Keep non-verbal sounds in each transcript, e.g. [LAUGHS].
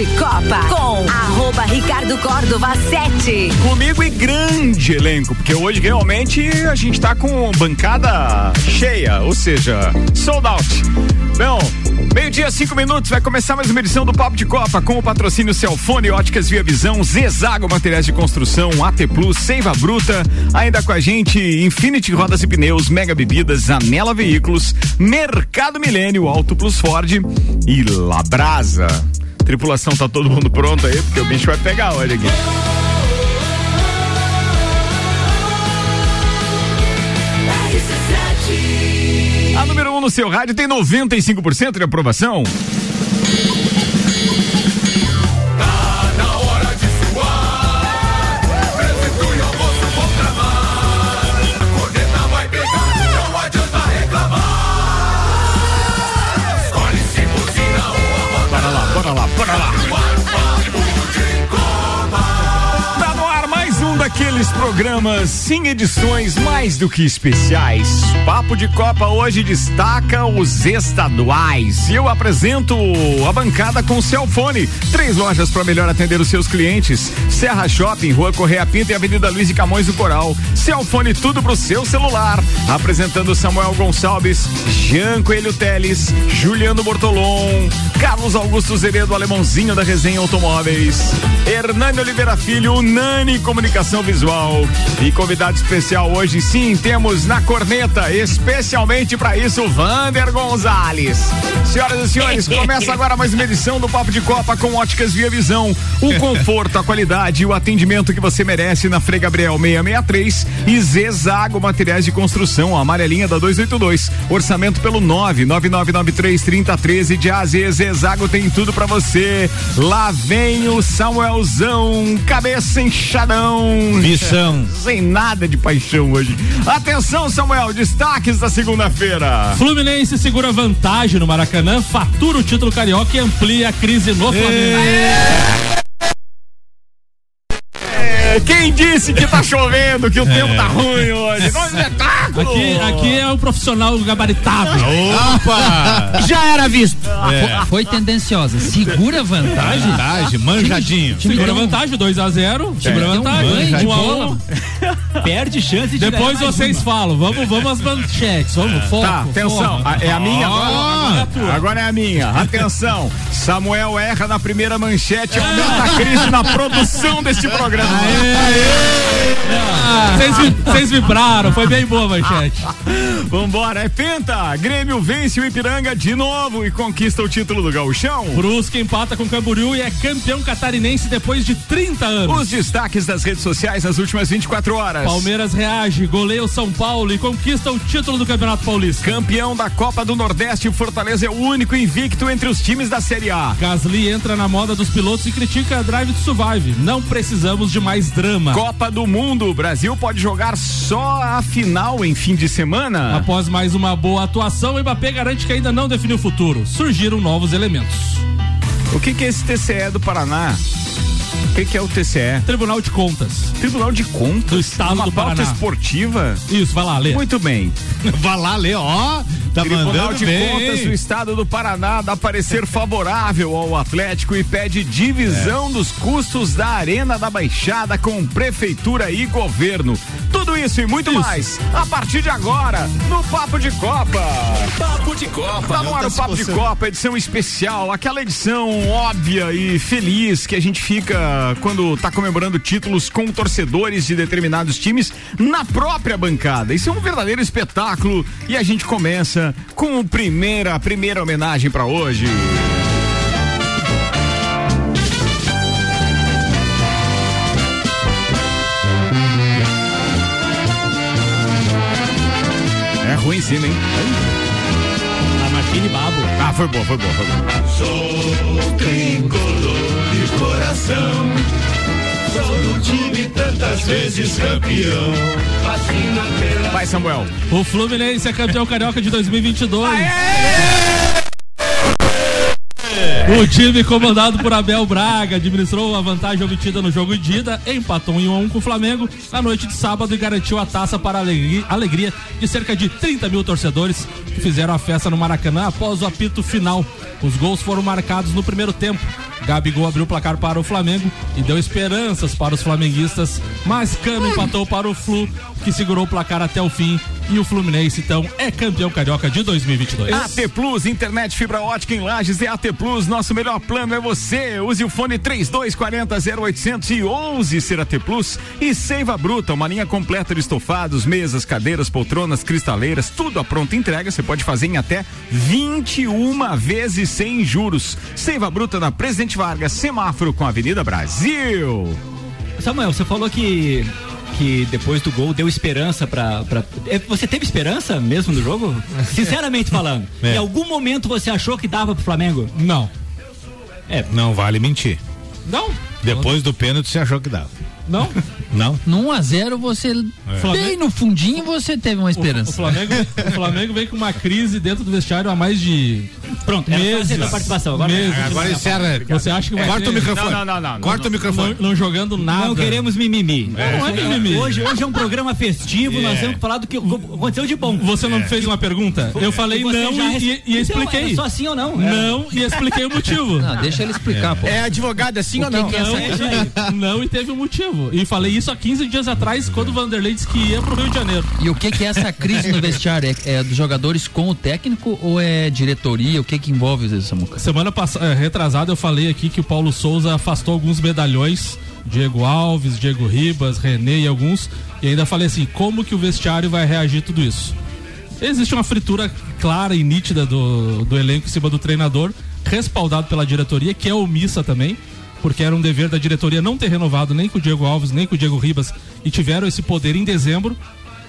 de Copa com arroba Ricardo Córdova 7. Comigo e grande elenco, porque hoje realmente a gente tá com bancada cheia, ou seja, sold out. Bom, meio-dia, cinco minutos, vai começar mais uma edição do Papo de Copa com o patrocínio Celfone, Óticas Via Visão, Zezago Materiais de Construção, AT Plus, Seiva Bruta, ainda com a gente Infinity Rodas e Pneus, Mega Bebidas, Anela Veículos, Mercado Milênio, Auto Plus Ford e Labrasa. Tripulação, tá todo mundo pronto aí? Porque o bicho vai pegar hoje aqui. A número 1 um no seu rádio tem 95% de aprovação. Programas sem edições mais do que especiais. Papo de Copa hoje destaca os estaduais. E eu apresento a bancada com Celfone. Três lojas para melhor atender os seus clientes: Serra Shopping, Rua Correia Pinto e Avenida Luiz de Camões do Coral. Celfone, tudo pro seu celular. Apresentando Samuel Gonçalves, Jean Coelho Teles, Juliano Bortolom, Carlos Augusto Zeredo, alemãozinho da Resenha Automóveis, Hernani Oliveira Filho, Unani Comunicação Visual. E convidado especial hoje, sim, temos na corneta, especialmente para isso, Vander Gonzalez. Senhoras e senhores, [LAUGHS] começa agora mais uma edição do Papo de Copa com Óticas Via Visão. O [LAUGHS] conforto, a qualidade e o atendimento que você merece na Frei Gabriel 663 e Zezago Materiais de Construção, a amarelinha da 282. Orçamento pelo 99993 3013 de AZ Zezago tem tudo para você. Lá vem o Samuelzão, cabeça inchadão. Missão. Sem nada de paixão hoje. Atenção, Samuel, destaques da segunda-feira. Fluminense segura vantagem no Maracanã, fatura o título carioca e amplia a crise no Flamengo. É, Quem disse que tá [LAUGHS] chovendo, que o tempo tá ruim hoje? [LAUGHS] Não é espetáculo! Aqui, aqui é um profissional gabaritado. Opa! [LAUGHS] Já era visto. É. Foi tendenciosa. Segura vantagem. Vantagem, manjadinho. Time Segura vantagem, 2x0. Segura deu um vantagem. banho de 1 a 1. bola. Perde chance de Depois vocês uma. falam. Vamos, vamos às manchetes. Vamos, foco. Tá, atenção. foco. É a minha agora? Agora é a tua. Agora é a minha. Atenção. Samuel erra na primeira manchete aumenta a crise na produção deste programa. Vi- Vocês vibraram, foi bem boa manchete. [LAUGHS] Vambora, é penta. Grêmio vence o Ipiranga de novo e conquista o título do Gauchão. Brusque empata com Camboriú e é campeão catarinense depois de 30 anos. Os destaques das redes sociais nas últimas 24 horas. Palmeiras reage, goleia o São Paulo e conquista o título do Campeonato Paulista. Campeão da Copa do Nordeste, o Fortaleza é o único invicto entre os times da Série A. Gasly entra na moda dos pilotos e critica a Drive to Survive. Não precisamos de mais drama. Copa do Mundo, o Brasil pode jogar só a final em fim de semana. Após mais uma boa atuação, o Mbappé garante que ainda não definiu o futuro. Surgiram novos elementos. O que, que é esse TCE do Paraná? O que, que é o TCE? Tribunal de Contas. Tribunal de Contas Do Estado Uma do pauta Paraná. esportiva? Isso, vai lá, lê. Muito bem. [LAUGHS] Vai lá, Lê, ó. Tá Tribunal de bem. Contas do Estado do Paraná dá parecer [LAUGHS] favorável ao Atlético e pede divisão É. dos custos da Arena da Baixada com Prefeitura e Governo. Tudo isso e muito mais a partir de agora no Papo de Copa. Papo de Copa. Tá no ar o Papo de Copa, edição especial, aquela edição óbvia e feliz que a gente fica quando tá comemorando títulos com torcedores de determinados times na própria bancada. Isso é um verdadeiro espetáculo e a gente começa com o primeira, a primeira homenagem pra hoje. Em cima, hein? A Martini Babo. Ah, foi boa, foi boa, foi boa. Sou tricolor de coração. Sou do time tantas vezes campeão. Fascina pela Vai, Samuel. O Fluminense é campeão carioca de 2022. O time comandado por Abel Braga administrou a vantagem obtida no jogo de ida, empatou em 1 a 1 com o Flamengo na noite de sábado e garantiu a taça para a alegria de cerca de 30 mil torcedores que fizeram a festa no Maracanã após o apito final. Os gols foram marcados no primeiro tempo. Gabigol abriu o placar para o Flamengo e deu esperanças para os flamenguistas, mas Cano empatou para o Flu, que segurou o placar até o fim. E o Fluminense, então, é campeão carioca de 2022. AT Plus, internet fibra ótica em Lages é AT Plus. Nosso melhor plano é você. Use o fone 3240 0800 e 11 ser AT Plus. E Seiva Bruta, uma linha completa de estofados, mesas, cadeiras, poltronas, cristaleiras, tudo a pronta entrega. Você pode fazer em até 21 vezes sem juros. Seiva Bruta na Presidente Vargas, semáforo com a Avenida Brasil. Samuel, você falou que que depois do gol deu esperança pra. pra... É, Você teve esperança mesmo no jogo? [LAUGHS] Sinceramente falando. É. Em algum momento você achou que dava pro Flamengo? Não. Não vale mentir. Não? Depois do pênalti você achou que dava. Não? [LAUGHS] Não? No 1x0 você. Bem no fundinho você teve uma O, o esperança. Flamengo, o Flamengo vem com uma crise dentro do vestiário há mais de Pronto, era meses. fazer a participação. Agora, meses. Agora encerra. Você acha que vai Corta o microfone. Não, não, não, não, Corta o microfone. não, não jogando nada. Não queremos mimimi. Não é mimimi. Hoje, hoje é um programa festivo, nós temos que falar do que aconteceu de bom. Você não me fez uma pergunta? Eu falei não já e, e- Então, expliquei. é só assim ou não? Não e expliquei o motivo. Não, deixa ele explicar, pô. É advogado assim ou não? é Não, [LAUGHS] não e teve um motivo. E falei isso há 15 dias atrás, quando o Vanderlei disse que ia pro Rio de Janeiro. E o que que é essa crise no vestiário? É, é dos jogadores com o técnico ou é diretoria? O que que envolve isso, Samuca? Semana passada, retrasada, eu falei aqui que o Paulo Souza afastou alguns medalhões. Diego Alves, Diego Ribas, René e alguns. E ainda falei assim: como que o vestiário vai reagir tudo isso? Existe uma fritura clara e nítida do, do elenco em cima do treinador, respaldado pela diretoria, que é omissa também, porque era um dever da diretoria não ter renovado nem com o Diego Alves, nem com o Diego Ribas, e tiveram esse poder em dezembro.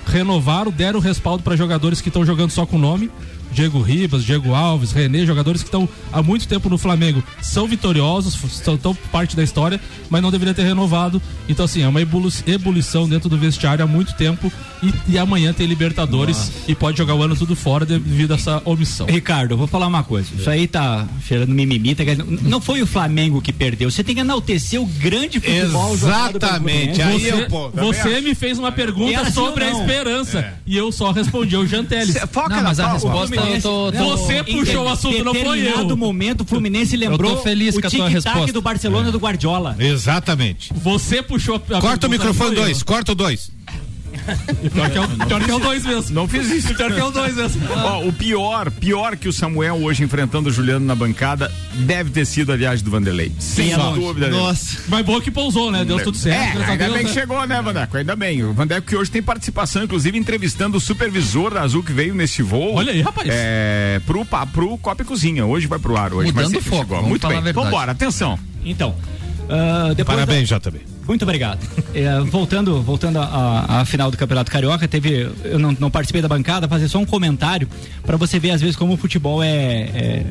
Renovaram, deram respaldo para jogadores que estão jogando só com nome. Diego Ribas, Diego Alves, René, jogadores que estão há muito tempo no Flamengo, são vitoriosos, são tão parte da história, mas não deveria ter renovado. Então, assim, é uma ebulição dentro do vestiário há muito tempo e, e amanhã tem Libertadores e pode jogar o ano tudo fora devido a essa omissão. Ricardo, eu vou falar uma coisa. Isso aí tá cheirando mimimi. tá Não foi o Flamengo que perdeu. Você tem que enaltecer o grande futebol jogado pelo Exatamente. Aí Você, eu, pô, você me fez uma É pergunta assim sobre a esperança e eu só respondi ao Janteles. Foca Não, na mas a resposta eu tô. tô- Você puxou o assunto, não foi Em determinado eu. momento, o Fluminense lembrou Eu feliz o tic-tac resposta. do Barcelona do Guardiola. Exatamente. Você puxou a Corta o microfone eu. 2, corta o 2. Pior que é o, pior que é o dois mesmo. Não fiz isso. Pior que é o dois mesmo. [LAUGHS] Ó, o pior, pior que o Samuel hoje enfrentando o Juliano na bancada deve ter sido a viagem do Vanderlei. Sem é dúvida. Nossa. Mas boa que pousou, né? Deu tudo certo. É, ainda Deus, bem que né? chegou, né, Vandeco? Ainda bem. O Vandeco que hoje tem participação, inclusive entrevistando o supervisor da Azul que veio nesse voo. Olha aí, rapaz. É, pro, pro Copa e Cozinha. Hoje vai pro ar hoje. Mudando mas o sempre foco, chegou. vamos Muito bem. Vambora, atenção. Então, ah, depois da- Parabéns, JB. Muito obrigado. É, voltando voltando à final do Campeonato Carioca, teve. Eu não, não participei da bancada, fazer só um comentário para você ver, às vezes, como o futebol é. é,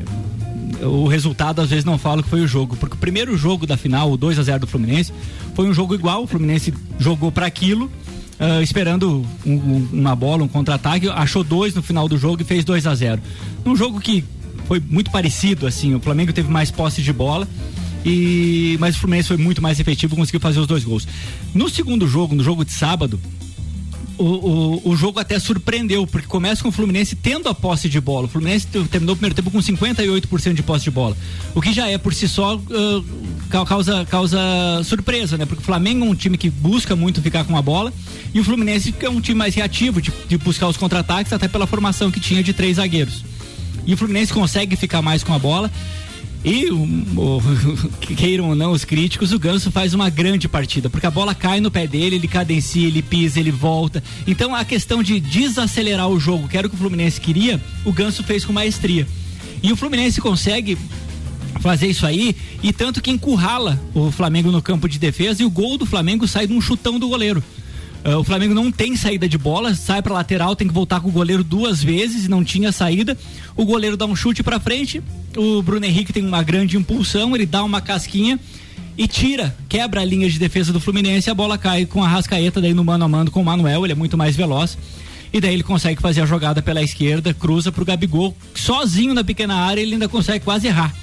o resultado às vezes não fala o que foi o jogo, porque o primeiro jogo da final, o 2 a 0 do Fluminense, foi um jogo igual, o Fluminense jogou para aquilo, ah, esperando um- um- uma bola, um contra-ataque, achou dois no final do jogo e fez 2 a 0 Num jogo que foi muito parecido, assim, o Flamengo teve mais posse de bola, e mas o Fluminense foi muito mais efetivo, conseguiu fazer os dois gols. No segundo jogo, no jogo de sábado, o, o, o jogo até surpreendeu, porque começa com o Fluminense tendo a posse de bola. O Fluminense te- terminou o primeiro tempo com 58% de posse de bola. O que já é por si só ca- causa, causa surpresa, né? Porque o Flamengo é um time que busca muito ficar com a bola e o Fluminense é um time mais reativo, de, de buscar os contra-ataques, até pela formação que tinha de três zagueiros. E o Fluminense consegue ficar mais com a bola. E, o, [LAUGHS] queiram ou não os críticos, o Ganso faz uma grande partida, porque a bola cai no pé dele, ele cadencia, ele pisa, ele volta. Então a questão de desacelerar o jogo, que era o que o Fluminense queria, o Ganso fez com maestria. E o Fluminense consegue fazer isso aí e tanto que encurrala o Flamengo no campo de defesa e o gol do Flamengo sai de um chutão do goleiro. Ah, o Flamengo não tem saída de bola, sai pra lateral, tem que voltar com o goleiro duas vezes e não tinha saída. O goleiro dá um chute pra frente, o Bruno Henrique tem uma grande impulsão, ele dá uma casquinha e tira, quebra a linha de defesa do Fluminense, a bola cai com a Rascaeta daí no mano a mano com o Manuel, ele é muito mais veloz. E daí ele consegue fazer a jogada pela esquerda, cruza pro Gabigol, sozinho na pequena área, ele ainda consegue quase errar.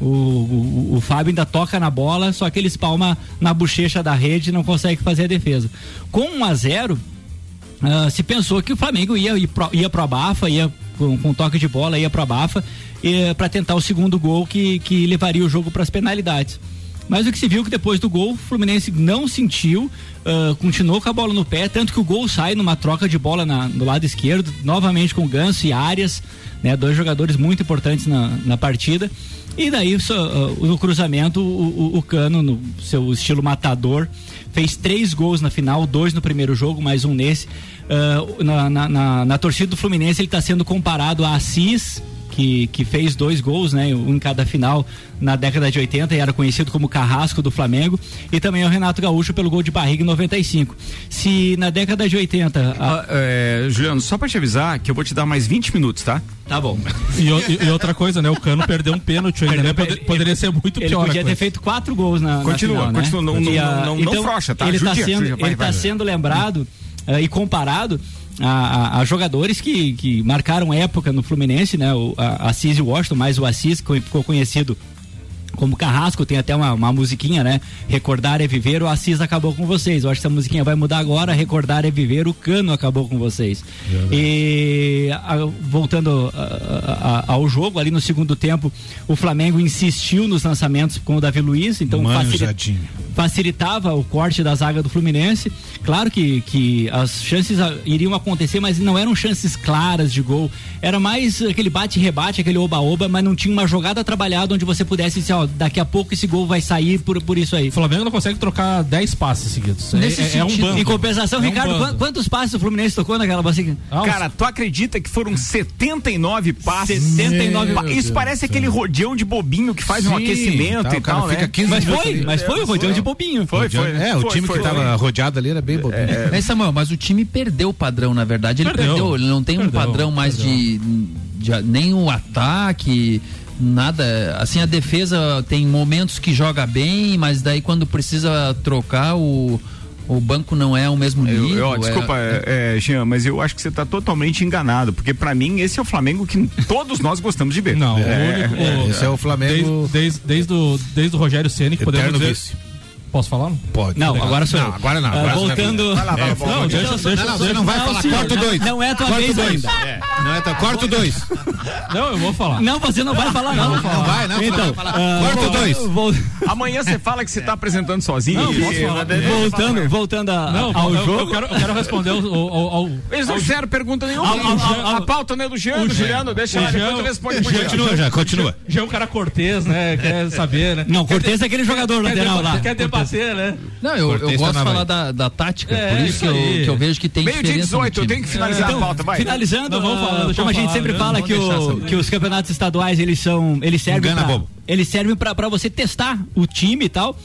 O, o, o Fábio ainda toca na bola, só que ele espalma na bochecha da rede e não consegue fazer a defesa. Com 1 a 0 ah, se pensou que o Flamengo ia, ir pro, ia pro abafa, ia com, com toque de bola, ia pro abafa para tentar o segundo gol que, que levaria o jogo para as penalidades. Mas o que se viu que depois do gol, o Fluminense não sentiu, ah, continuou com a bola no pé, tanto que o gol sai numa troca de bola na- no lado esquerdo, novamente com Ganso e Arias, né, dois jogadores muito importantes na, na partida. E daí, só, ah, no cruzamento, o, o- o Cano, no seu estilo matador, fez três gols na final, dois no primeiro jogo, mais um nesse. Ah, na, na- na- na torcida do Fluminense, ele está sendo comparado a Assis, que, que fez dois gols, né? Um em cada final na década de 80 e era conhecido como Carrasco do Flamengo. E também o Renato Gaúcho pelo gol de barriga em 95. Se na década de 80. a- Ah, é, Juliano, só pra te avisar que eu vou te dar mais 20 minutos, tá? Tá bom. E, e- e outra coisa, né? O Cano perdeu um pênalti ainda, né? Pode- poderia ser muito Ele pior. a podia ter coisa. feito quatro gols na, na Continua, final, né? continua, não- não- não- não frouxa, tá? Ele está sendo, judia, vai, ele tá vai. sendo lembrado eh, e comparado a, a- a jogadores que, que marcaram época no Fluminense, né? O a, Assis e o Washington, mais o Assis, que ficou conhecido como Carrasco, tem até uma, uma musiquinha, né? Recordar é viver, o Assis acabou com vocês. Eu acho que essa musiquinha vai mudar agora. Recordar é viver, o Cano acabou com vocês. E a- voltando a- a- ao jogo, ali no segundo tempo, o Flamengo insistiu nos lançamentos com o Davi Luiz, então facili- Manjadinho. facilitava o corte da zaga do Fluminense. Claro que, que as chances iriam acontecer, mas não eram chances claras de gol. Era mais aquele bate-rebate, aquele oba-oba, mas não tinha uma jogada trabalhada onde você pudesse dizer, ó, daqui a pouco esse gol vai sair por, por isso aí. O Flamengo não consegue trocar 10 passes seguidos. É- Nesse é, é um sentido. banco. Em compensação, É um Ricardo, bando. quan- quantos passes o Fluminense tocou naquela bacia? Ah, Cara, tu acredita que foram 79 passes? 79 Pa- Isso parece aquele rodeão de bobinho que faz um Sim, aquecimento tá, e tal, fica né? 15 Mas foi, ali. mas foi o rodeão de bobinho. Foi, foi. É, o Foi, time foi, que tava rodeado ali era bem bobinho. É, Samuel, mas o time perdeu o padrão, na verdade. Ele Perdeu. perdeu, ele não tem um Perdeu, padrão mais de, de nem o ataque, nada. Assim, a defesa tem momentos que joga bem, mas daí quando precisa trocar o o banco não é o mesmo Eu, nível. eu- é- desculpa, é, é, Jean, mas eu acho que você está totalmente enganado, porque pra mim esse é o Flamengo que todos nós gostamos de ver. Não, é, o único. é, esse é o Flamengo Desde, desde, desde, o, desde o Rogério Ceni que podemos dizer. vice. Posso falar? Pode. Não, agora sou eu. Não, agora não. Ah, agora voltando. Vai lá, vai lá, vai lá. Não, deixa, Não, deixa, Não, não, você não vai falar. sim, Corta o não- dois. não é a tua vez dois. ainda. É, não é tua. Corta o dois. Não, eu vou falar. Não, você não vai falar, não. Não vai, não. Então, fala, ah, fala. Corta o dois. Amanhã você fala que você tá apresentando sozinho. Não, posso falar. voltando, voltando Não, ao jogo. eu quero, responder ao, Eles não fizeram pergunta nenhuma. A pauta não é do Jean, do Juliano, deixa o lá, depois Jean- tu responde pro Jean. Continua já, continua. Já é um cara cortês, né? Quer saber, né? Não, Cortez é aquele jogador lateral lá. quer debater, né? Não, eu, eu gosto de falar da, da tática, É, por isso isso que eu, que eu vejo que tem Meio dia diferença 18, no eu tenho que finalizar a pauta, vai. Finalizando, Não, vamos falar, deixa como a gente sempre fala que, o- que os campeonatos estaduais eles são eles servem Engana pra, eles servem para você testar o time e tal.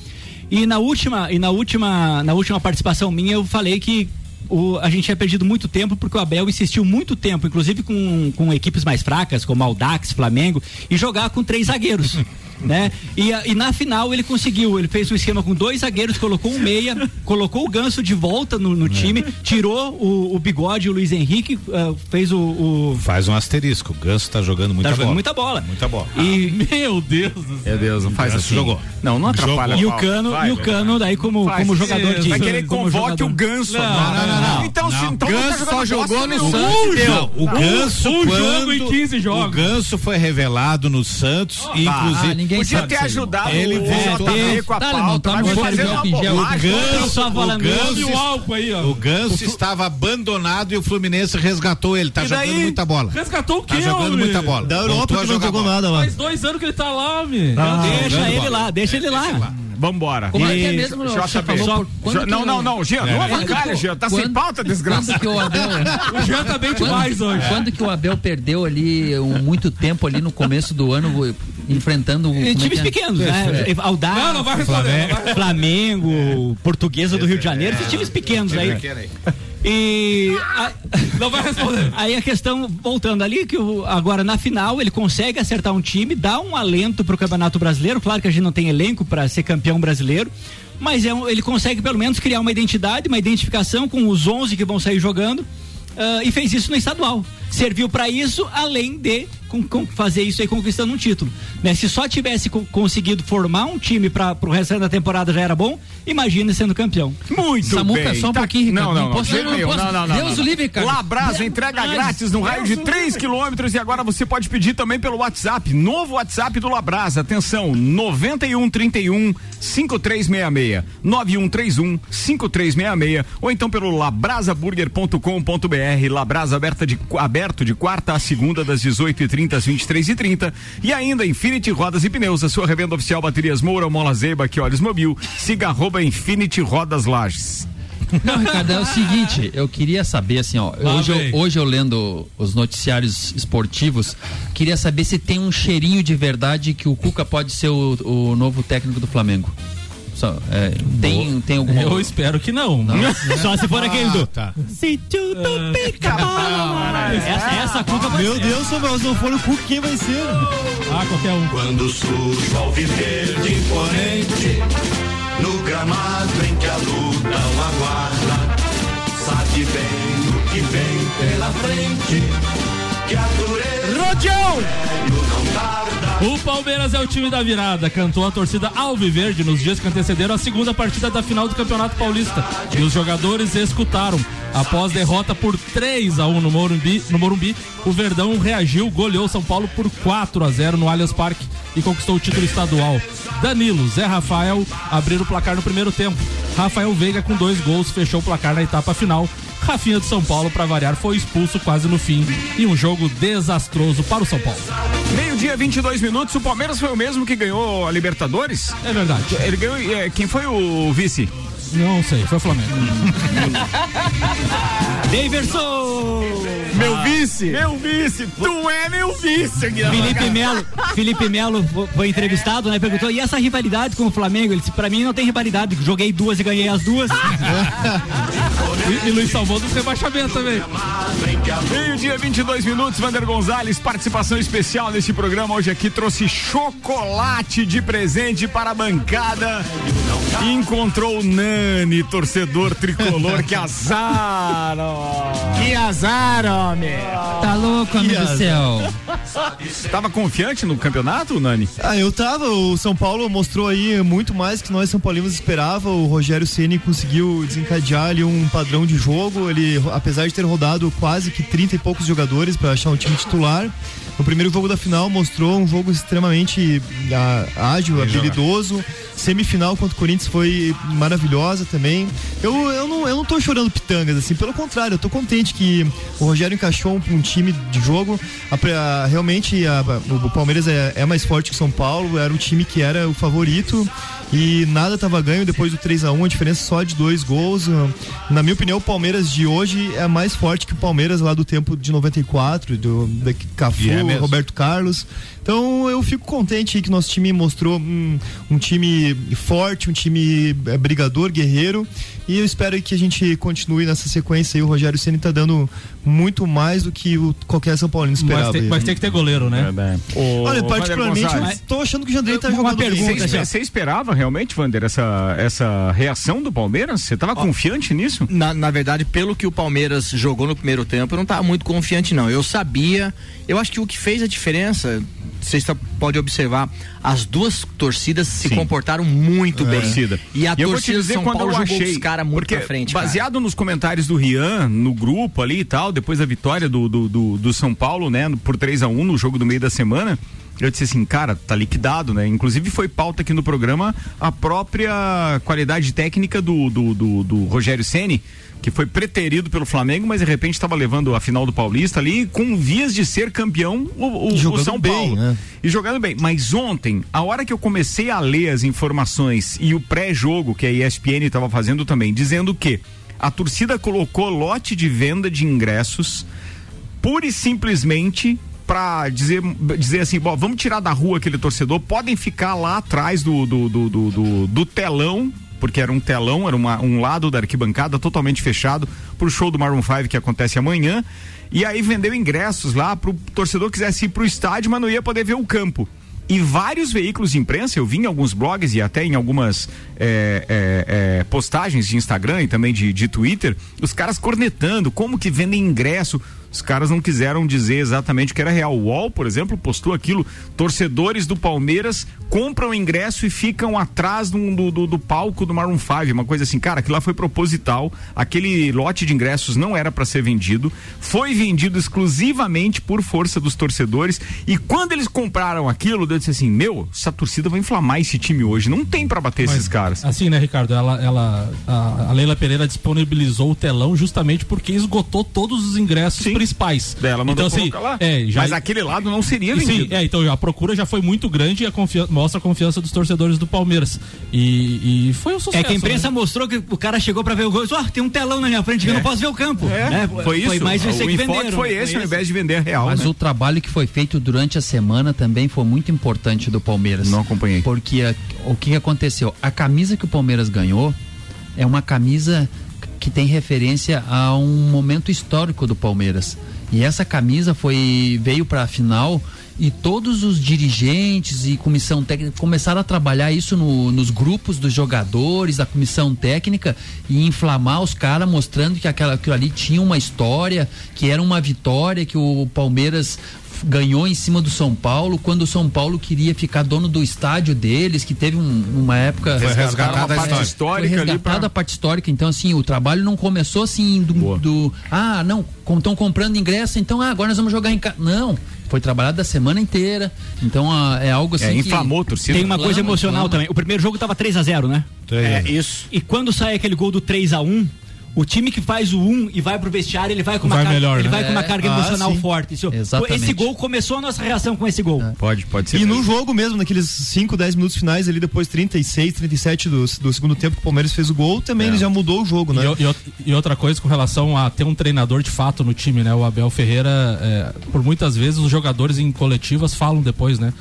E na última e na última na última participação minha eu falei que o, a gente tinha perdido muito tempo porque o Abel insistiu muito tempo, inclusive com, com equipes mais fracas, como Aldax, Flamengo, e jogar com três zagueiros. [LAUGHS] né? E, e na final ele conseguiu, ele fez um esquema com dois zagueiros, colocou um meia, colocou o Ganso de volta no, no time, tirou o, o bigode, o Luiz Henrique, ah, fez o, o Faz um asterisco. O Ganso tá jogando muita tá jogando bola. muita bola. Muita bola. E, Meu Deus do céu. Meu Deus, não faz assim. jogou. Não, não atrapalha. e o. Cano, Vai, e o Cano daí como, Faz. como jogador de Vai querer convoque jogador. o Ganso. Não, agora. não, não, não. Então, se Não. então não tá Ganso só jogou no. Santos. O Ganso um quando jogo em 15 jogos. O Ganso foi revelado no Santos, Ah, inclusive. ninguém Podia ter ajudado Ele o com a Tá, pauta. tá. O. Ganso, estava abandonado e o Fluminense resgatou ele. Tá E jogando muita bola. Resgatou o quê, Tá jogando muita bola. Da Europa que não jogou nada lá. Faz dois anos que ele tá lá, meu. Deixa jogando ele lá, deixa ele lá. Vambora. Como é que é E- mesmo? Por- quando Jo- Não, não, não, Jean, não avacalha, Jean. Tá sem Quando- pauta, desgraça. Quando que o Abel... [LAUGHS] O Jean tá bem demais Quando, hoje. quando que o Abel perdeu ali um, muito tempo ali no começo do ano enfrentando o como é times é? pequenos, né? Aldax, Não, não vai responder. vai- Flamengo, Portuguesa do Rio de Janeiro, esses times pequenos aí. E a- Não vai responder. [LAUGHS] aí a questão, voltando ali, que o- agora na final ele consegue acertar um time, dá um alento pro Campeonato Brasileiro. Claro que a gente não tem elenco para ser campeão brasileiro, mas é um- ele consegue pelo menos criar uma identidade, uma identificação com os 11 que vão sair jogando. ah, e fez isso no estadual. Serviu para isso, além de com, com fazer isso aí conquistando um título. Né? Se só tivesse co conseguido formar um time para o resto da temporada já era bom, imagine sendo campeão. Muito Samuca, bem. só um pouquinho, Ricardo. Não, não, não. Posso- Não, posso- não, não, não, Deus não. o livre, cara. Labrasa entrega grátis no raio de 3 quilômetros e agora você pode pedir também pelo WhatsApp. Novo WhatsApp do Labrasa. Atenção, 9131 5366 9131 5366 ou então pelo labrasaburger.com.br. Labrasa aberta de, aberto de quarta a segunda das 18h30 às 23h30 e ainda Infinity Rodas e Pneus, a sua revenda oficial baterias Moura, Mola Zeiba, que olhos mobil. Siga arroba Infinity Rodas Lages. [LAUGHS] Não, Ricardo, é o seguinte, eu queria saber assim, ó, hoje eu, hoje eu lendo os noticiários esportivos, queria saber se tem um cheirinho de verdade que o Cuca pode ser o, o novo técnico do Flamengo. Só, é, tem, tem alguma Eu espero que não. [LAUGHS] Só se for aquele do. Tá. Se tudo pica Essa, essa culpa vai Meu ser. Deus, se não for o Cuca, quem vai ser? Ah, qualquer um. Quando surge o alviverde imponente, no gramado em que a luta o aguarda, sabe bem o que vem pela frente, O Palmeiras é o time da virada, cantou a torcida Alviverde nos dias que antecederam a segunda partida da final do Campeonato Paulista. E os jogadores escutaram. Após derrota por 3 a 1 no Morumbi, no Morumbi, o Verdão reagiu, goleou São Paulo por 4 a 0 no Allianz Parque e conquistou o título estadual. Danilo, Zé Rafael abriram o placar no primeiro tempo. Rafael Veiga com dois gols fechou o placar na etapa final. Rafinha do São Paulo, para variar, foi expulso quase no fim e um jogo desastroso para o São Paulo. Meio-dia, 22 minutos. O Palmeiras foi o mesmo que ganhou a Libertadores? É verdade. Ele ganhou. é, Quem foi o vice? Não sei, foi o Flamengo. Daverson! Meu vice? Meu vice! Tu é meu vice Felipe. Melo, Felipe Melo fo- foi entrevistado, né? Perguntou, e essa rivalidade com o Flamengo? Ele disse, pra mim não tem rivalidade, joguei duas e ganhei as duas. E, e Luiz salvou dos rebaixamentos também. Meio-dia, 22 minutos. Vander Gonzalez, participação especial nesse programa. Hoje aqui trouxe chocolate de presente para a bancada. E encontrou o Nani, torcedor tricolor. Que azar! ó. Que azar, homem! Tá louco, amigo do céu. Tava confiante no campeonato, Nani? Ah, eu tava. O São Paulo mostrou aí muito mais que nós São Paulinos esperava. O Rogério Ceni conseguiu desencadear ali um padrão de jogo. Ele, apesar de ter rodado quase que 30 e poucos jogadores para achar um time titular, no primeiro jogo da final mostrou um jogo extremamente ah, ágil, habilidoso. Semifinal contra o Corinthians foi maravilhosa também. Eu, eu, não, eu não tô chorando pitangas, assim, pelo contrário, eu tô contente que o Rogério encaixou um, um time de jogo. A a- realmente a- o Palmeiras é, é mais forte que o São Paulo, era um time que era o favorito e nada tava ganho depois do 3 a 1 a diferença só de dois gols. Ah, Na minha opinião, o Palmeiras de hoje é mais forte que o Palmeiras lá do tempo de 94, do, da Cafu, é. Roberto Carlos. Então eu fico contente aí que nosso time mostrou um, um time forte, um time eh, brigador, guerreiro. E eu espero que a gente continue nessa sequência aí. O Rogério Ceni tá dando muito mais do que o, qualquer São Paulino esperava. Mas tem, aí. mas tem que ter goleiro, né? Ô, Olha, Vander particularmente, eu tô achando que o Jandrei tá Uma jogando bem. pergunta, Você, já. você esperava realmente, Vander, essa, essa reação do Palmeiras? Você tava confiante nisso? Na, na verdade, pelo que o Palmeiras jogou no primeiro tempo, eu não estava muito confiante, não. Eu sabia, eu acho que o que fez a diferença, vocês tá- podem observar, as duas torcidas se Sim. comportaram muito bem. torcida. E a E torcida de dizer São Paulo eu achei, os caras muito pra frente. cara. baseado nos comentários do Rian no grupo ali e tal, depois da vitória do, do, do, do São Paulo, né, por 3 a 1 no jogo do meio da semana, eu disse assim, cara, tá liquidado, né? Inclusive foi pauta aqui no programa a própria qualidade técnica do, do, do, do Rogério Ceni que foi preterido pelo Flamengo, mas de repente estava levando a final do Paulista ali com vias de ser campeão o, o- o São bem, Paulo. né? E jogando bem. Mas ontem, a hora que eu comecei a ler as informações e o pré-jogo que a ESPN estava fazendo também, dizendo que a torcida colocou lote de venda de ingressos pura e simplesmente para dizer, dizer assim, bom, vamos tirar da rua aquele torcedor, podem ficar lá atrás do, do, do, do- do telão, porque era um telão, era uma- um lado da arquibancada totalmente fechado pro show do Maroon 5 que acontece amanhã. E aí vendeu ingressos lá pro torcedor que quisesse ir pro estádio, mas não ia poder ver o campo. E vários veículos de imprensa, eu vi em alguns blogs e até em algumas é, é, é, postagens de Instagram e também de, de Twitter, os caras cornetando como que vendem ingresso. Os caras não quiseram dizer exatamente o que era real. O UOL, por exemplo, postou aquilo: torcedores do Palmeiras compram ingresso e ficam atrás do, do, do, do palco do Maroon 5, uma coisa assim. Cara, aquilo lá foi proposital. Aquele lote de ingressos não era para ser vendido. Foi vendido exclusivamente por força dos torcedores. E quando eles compraram aquilo, eu disse assim: Meu, essa torcida vai inflamar esse time hoje. Não tem para bater Mas, esses caras. Assim, né, Ricardo? Ela, ela, a, a Leila Pereira disponibilizou o telão justamente porque esgotou todos os ingressos principais. Ela mandou então, assim, colocar lá. é, já, Mas aquele lado não seria Sim, vendido. é, então a procura já foi muito grande e a confiança, mostra a confiança dos torcedores do Palmeiras. E, e foi um sucesso. É que a imprensa né? mostrou que o cara chegou pra ver o gol e disse, ó, tem um telão na minha frente que eu não posso ver o campo. É, né? foi isso. Foi mais isso o que venderam. foi esse, ao invés de vender a real. Mas né? o trabalho que foi feito durante a semana também foi muito importante do Palmeiras. Não acompanhei. Porque a- o que aconteceu? A camisa que o Palmeiras ganhou é uma camisa que tem referência a um momento histórico do Palmeiras. E essa camisa foi veio para a final e todos os dirigentes e comissão técnica começaram a trabalhar isso no- nos grupos dos jogadores, da comissão técnica e inflamar os caras, mostrando que aquela, aquilo ali tinha uma história, que era uma vitória, que o Palmeiras ganhou em cima do São Paulo, quando o São Paulo queria ficar dono do estádio deles, que teve um- uma época Foi resgatada uma a parte história. histórica foi ali resgatada pra... a parte histórica. Então, assim, o trabalho não começou assim do, do- ah, não, estão comprando ingresso, então ah, agora nós vamos jogar em casa. Não, foi trabalhado a semana inteira. Então, ah, é algo assim. É, que- inflamou a torcida. Tem uma coisa emocional inflama. também. O primeiro jogo tava 3 a 0 né? É, isso. E quando sai aquele gol do 3 a 1 o time que faz o 1 e vai pro vestiário, ele vai com uma Vai carga, melhor, ele né? vai com uma É. carga Ah, emocional sim. forte. Isso- Exatamente. Esse gol começou a nossa reação com esse gol. Pode, pode ser. E no jogo mesmo, naqueles 5, 10 minutos finais, ali depois 36, 37 do, do segundo tempo que o Palmeiras fez o gol, também ele já mudou o jogo, né? E, e e outra coisa com relação a ter um treinador de fato no time, né? O Abel Ferreira, é, por muitas vezes os jogadores em coletivas falam depois, né?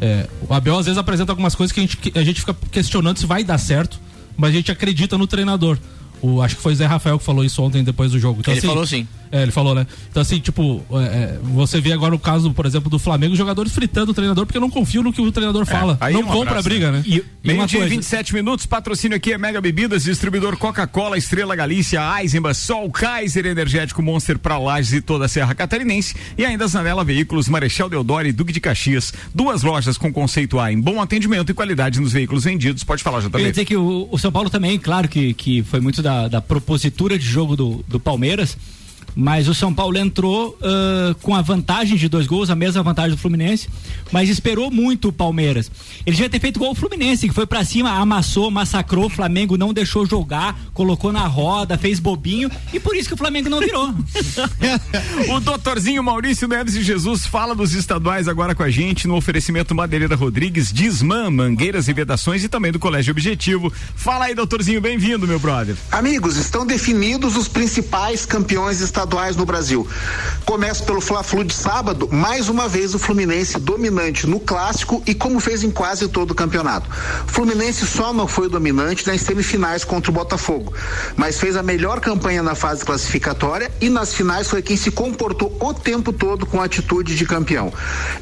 É, o Abel às vezes apresenta algumas coisas que a gente, que a gente fica questionando se vai dar certo, mas a gente acredita no treinador. O, acho que foi Zé Rafael que falou isso ontem depois do jogo. Então, Ele assim, falou sim. É, ele falou, né? Então, assim, tipo, é, é, você vê agora o caso, por exemplo, do Flamengo, os jogadores fritando o treinador porque não confiam no que o treinador fala. aí não um compra abraço, a briga, né? E- E e coisa- 27 minutos, patrocínio aqui é Mega Bebidas, distribuidor Coca-Cola, Estrela Galícia, Eisenbach, Sol, Kaiser, Energético Monster para Lages e toda a Serra Catarinense e ainda Zanela Veículos, Marechal Deodoro e Duque de Caxias. Duas lojas com conceito A em bom atendimento e qualidade nos veículos vendidos. Pode falar, Eu ia JB. dizer que o, o São Paulo também, claro que, que foi muito da, da propositura de jogo do, do Palmeiras, mas o São Paulo entrou ah, com a vantagem de dois gols, a mesma vantagem do Fluminense, mas esperou muito o Palmeiras. Ele devia ter feito igual o Fluminense, que foi pra cima, amassou, massacrou o Flamengo, não deixou jogar, colocou na roda, fez bobinho, e por isso que o Flamengo não virou. [LAUGHS] O doutorzinho Maurício Neves de Jesus fala dos estaduais agora com a gente no oferecimento Madeireira Rodrigues, Disman, Mangueiras e Vedações e também do Colégio Objetivo. Fala aí, doutorzinho, bem-vindo, meu brother. Amigos, estão definidos os principais campeões estaduais no Brasil. Começo pelo Fla-Flu de sábado, mais uma vez o Fluminense dominante no clássico e como fez em quase todo o campeonato. Fluminense só não foi dominante nas semifinais contra o Botafogo, mas fez a melhor campanha na fase classificatória e nas finais foi quem se comportou o tempo todo com atitude de campeão.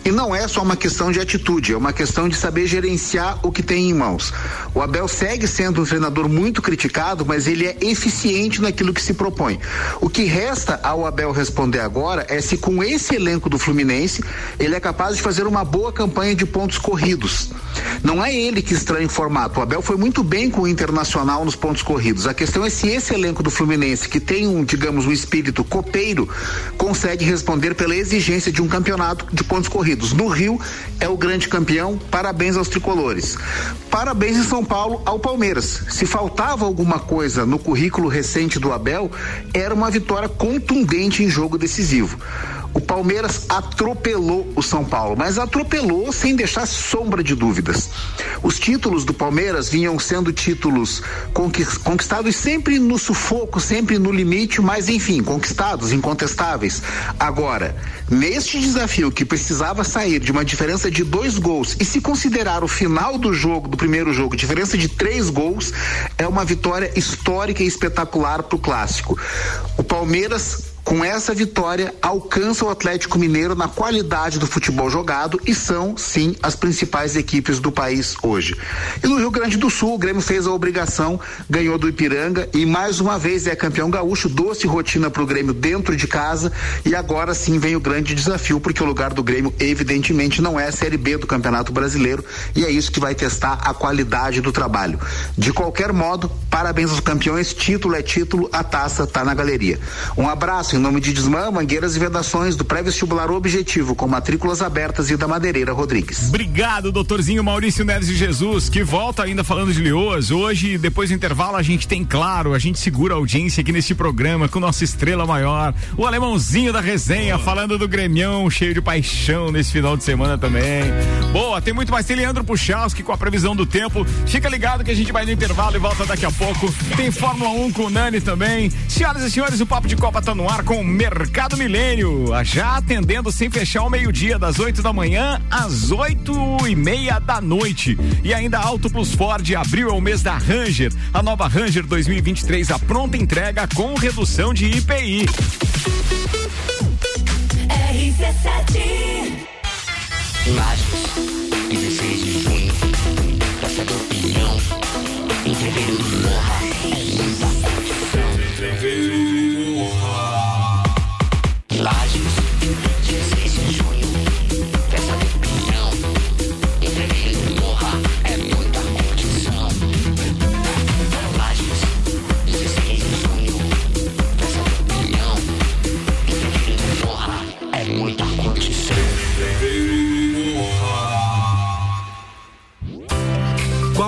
E não é só uma questão de atitude, é uma questão de saber gerenciar o que tem em mãos. O Abel segue sendo um treinador muito criticado, mas ele é eficiente naquilo que se propõe. O que resta ao Abel responder agora é se com esse elenco do Fluminense ele é capaz de fazer uma boa campanha de pontos corridos. Não é ele que estranha o formato. O Abel foi muito bem com o Internacional nos pontos corridos. A questão é se esse elenco do Fluminense, que tem um, digamos, um espírito copeiro, consegue responder pela exigência de um campeonato de pontos corridos. No Rio é o grande campeão. Parabéns aos tricolores. Parabéns em São Paulo ao Palmeiras. Se faltava alguma coisa no currículo recente do Abel, era uma vitória contundente em jogo decisivo. O Palmeiras atropelou o São Paulo, mas atropelou sem deixar sombra de dúvidas. Os títulos do Palmeiras vinham sendo títulos conquis- conquistados sempre no sufoco, sempre no limite, mas enfim, conquistados, incontestáveis. Agora, neste desafio que precisava sair de uma diferença de dois gols e se considerar o final do jogo, do primeiro jogo, diferença de três gols, é uma vitória histórica e espetacular para o clássico. O Palmeiras Com essa vitória, alcança o Atlético Mineiro na qualidade do futebol jogado e são, sim, as principais equipes do país hoje. E no Rio Grande do Sul, o Grêmio fez a obrigação, ganhou do Ipiranga e mais uma vez é campeão gaúcho, doce rotina para o Grêmio dentro de casa e agora sim vem o grande desafio, porque o lugar do Grêmio, evidentemente, não é a Série B do Campeonato Brasileiro e é isso que vai testar a qualidade do trabalho. De qualquer modo, parabéns aos campeões, título é título, a taça está na galeria. Um abraço em nome de Desmã, Mangueiras e Vedações do pré-vestibular Objetivo, com matrículas abertas e da Madeireira Rodrigues. Obrigado, doutorzinho Maurício Neves de Jesus, que volta ainda falando de Leoas. Hoje, depois do intervalo, a gente tem, claro, a gente segura a audiência aqui neste programa com nossa estrela maior, o alemãozinho da resenha, falando do Gremião, cheio de paixão nesse final de semana também. Boa, tem muito mais. Tem Leandro Puchalski com a previsão do tempo. Fica ligado que a gente vai no intervalo e volta daqui a pouco. Tem Fórmula 1 com o Nani também. Senhoras e senhores, o Papo de Copa tá no ar com o Mercado Milênio. Já atendendo sem fechar o meio-dia, das 8 da manhã às 8 e meia da noite. E ainda Auto Plus Ford, abril é o mês da Ranger. A nova Ranger 2023, a pronta entrega com redução de IPI. RC7 Lages, 16 de junho, Praça do Pinhão, em fevereiro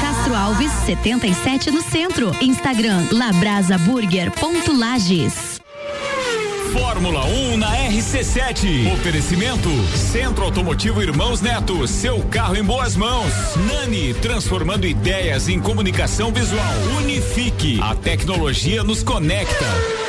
Castro Alves, 77 no centro. Instagram labrasaburger.lages. Fórmula 1 na RC7. Oferecimento Centro Automotivo Irmãos Neto. Seu carro em boas mãos. Nani, transformando ideias em comunicação visual. Unifique. A tecnologia nos conecta.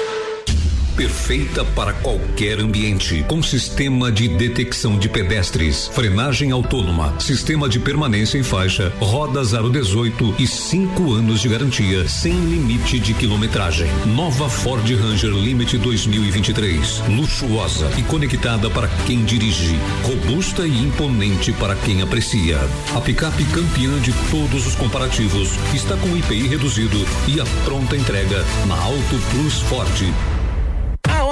Perfeita para qualquer ambiente, com sistema de detecção de pedestres, frenagem autônoma, sistema de permanência em faixa, roda 018 e 5 anos de garantia, sem limite de quilometragem. Nova Ford Ranger Limite 2023, luxuosa e conectada para quem dirige, robusta e imponente para quem aprecia. A picape campeã de todos os comparativos está com IPI reduzido e a pronta entrega na Auto Plus Ford.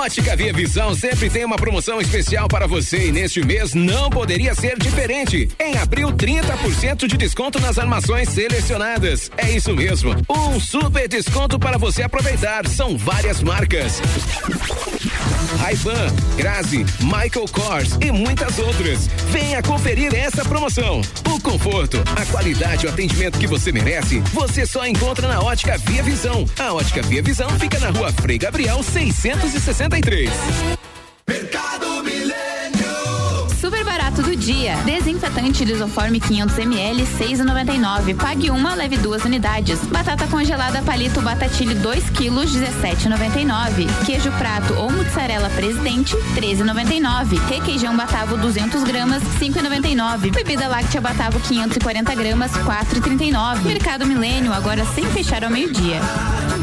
Ótica Via Visão sempre tem uma promoção especial para você e neste mês não poderia ser diferente. Em abril, 30% de desconto nas armações selecionadas. É isso mesmo, um super desconto para você aproveitar. São várias marcas. Ray-Ban, Grazi, Michael Kors e muitas outras. Venha conferir essa promoção. O conforto, a qualidade e o atendimento que você merece, você só encontra na Ótica Via Visão. A Ótica Via Visão fica na rua Frei Gabriel 663. Mercado dia. Desinfetante lisoforme 500 ml 6,99. Pague uma, leve duas unidades. Batata congelada palito batatilho 2 quilos 17,99. Queijo prato ou mussarela presidente 13,99. Requeijão batavo 200 gramas 5,99. Bebida láctea batavo 540 gramas 4,39. Mercado Milênio agora sem fechar ao meio-dia. Faça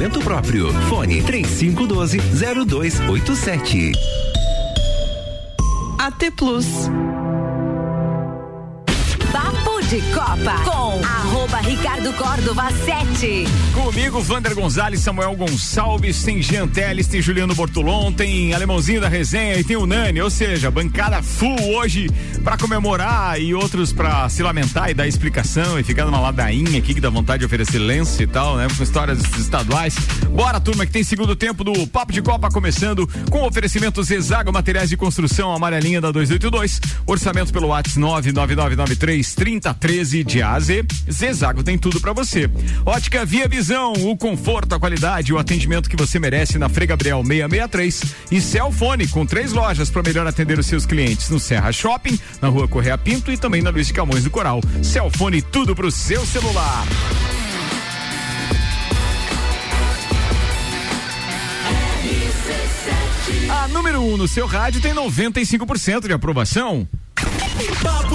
próprio. Fone 3512 0287. AT Plus. De Copa com arroba Ricardo Córdova 7. Comigo, Vander Gonzalez, Samuel Gonçalves, tem Jean Teles, tem Juliano Bortolon, tem Alemãozinho da Resenha e tem o Nani, ou seja, bancada full hoje pra comemorar e outros pra se lamentar e dar explicação e ficar numa ladainha aqui que dá vontade de oferecer lenço e tal, né? Com histórias estaduais. Bora, turma, que tem segundo tempo do Papo de Copa começando com oferecimentos Zezago Materiais de Construção, amarelinha da 282, orçamento pelo WhatsApp 99993 3013 de AZ. Zezago tem tudo pra você. Ótica Via Visão, o conforto, a qualidade, o atendimento que você merece na Frei Gabriel 663 e Celfone com três lojas para melhor atender os seus clientes no Serra Shopping, na Rua Correia Pinto e também na Luiz de Camões do Coral. Celfone tudo pro seu celular. A número 1 um no seu rádio tem 95% de aprovação.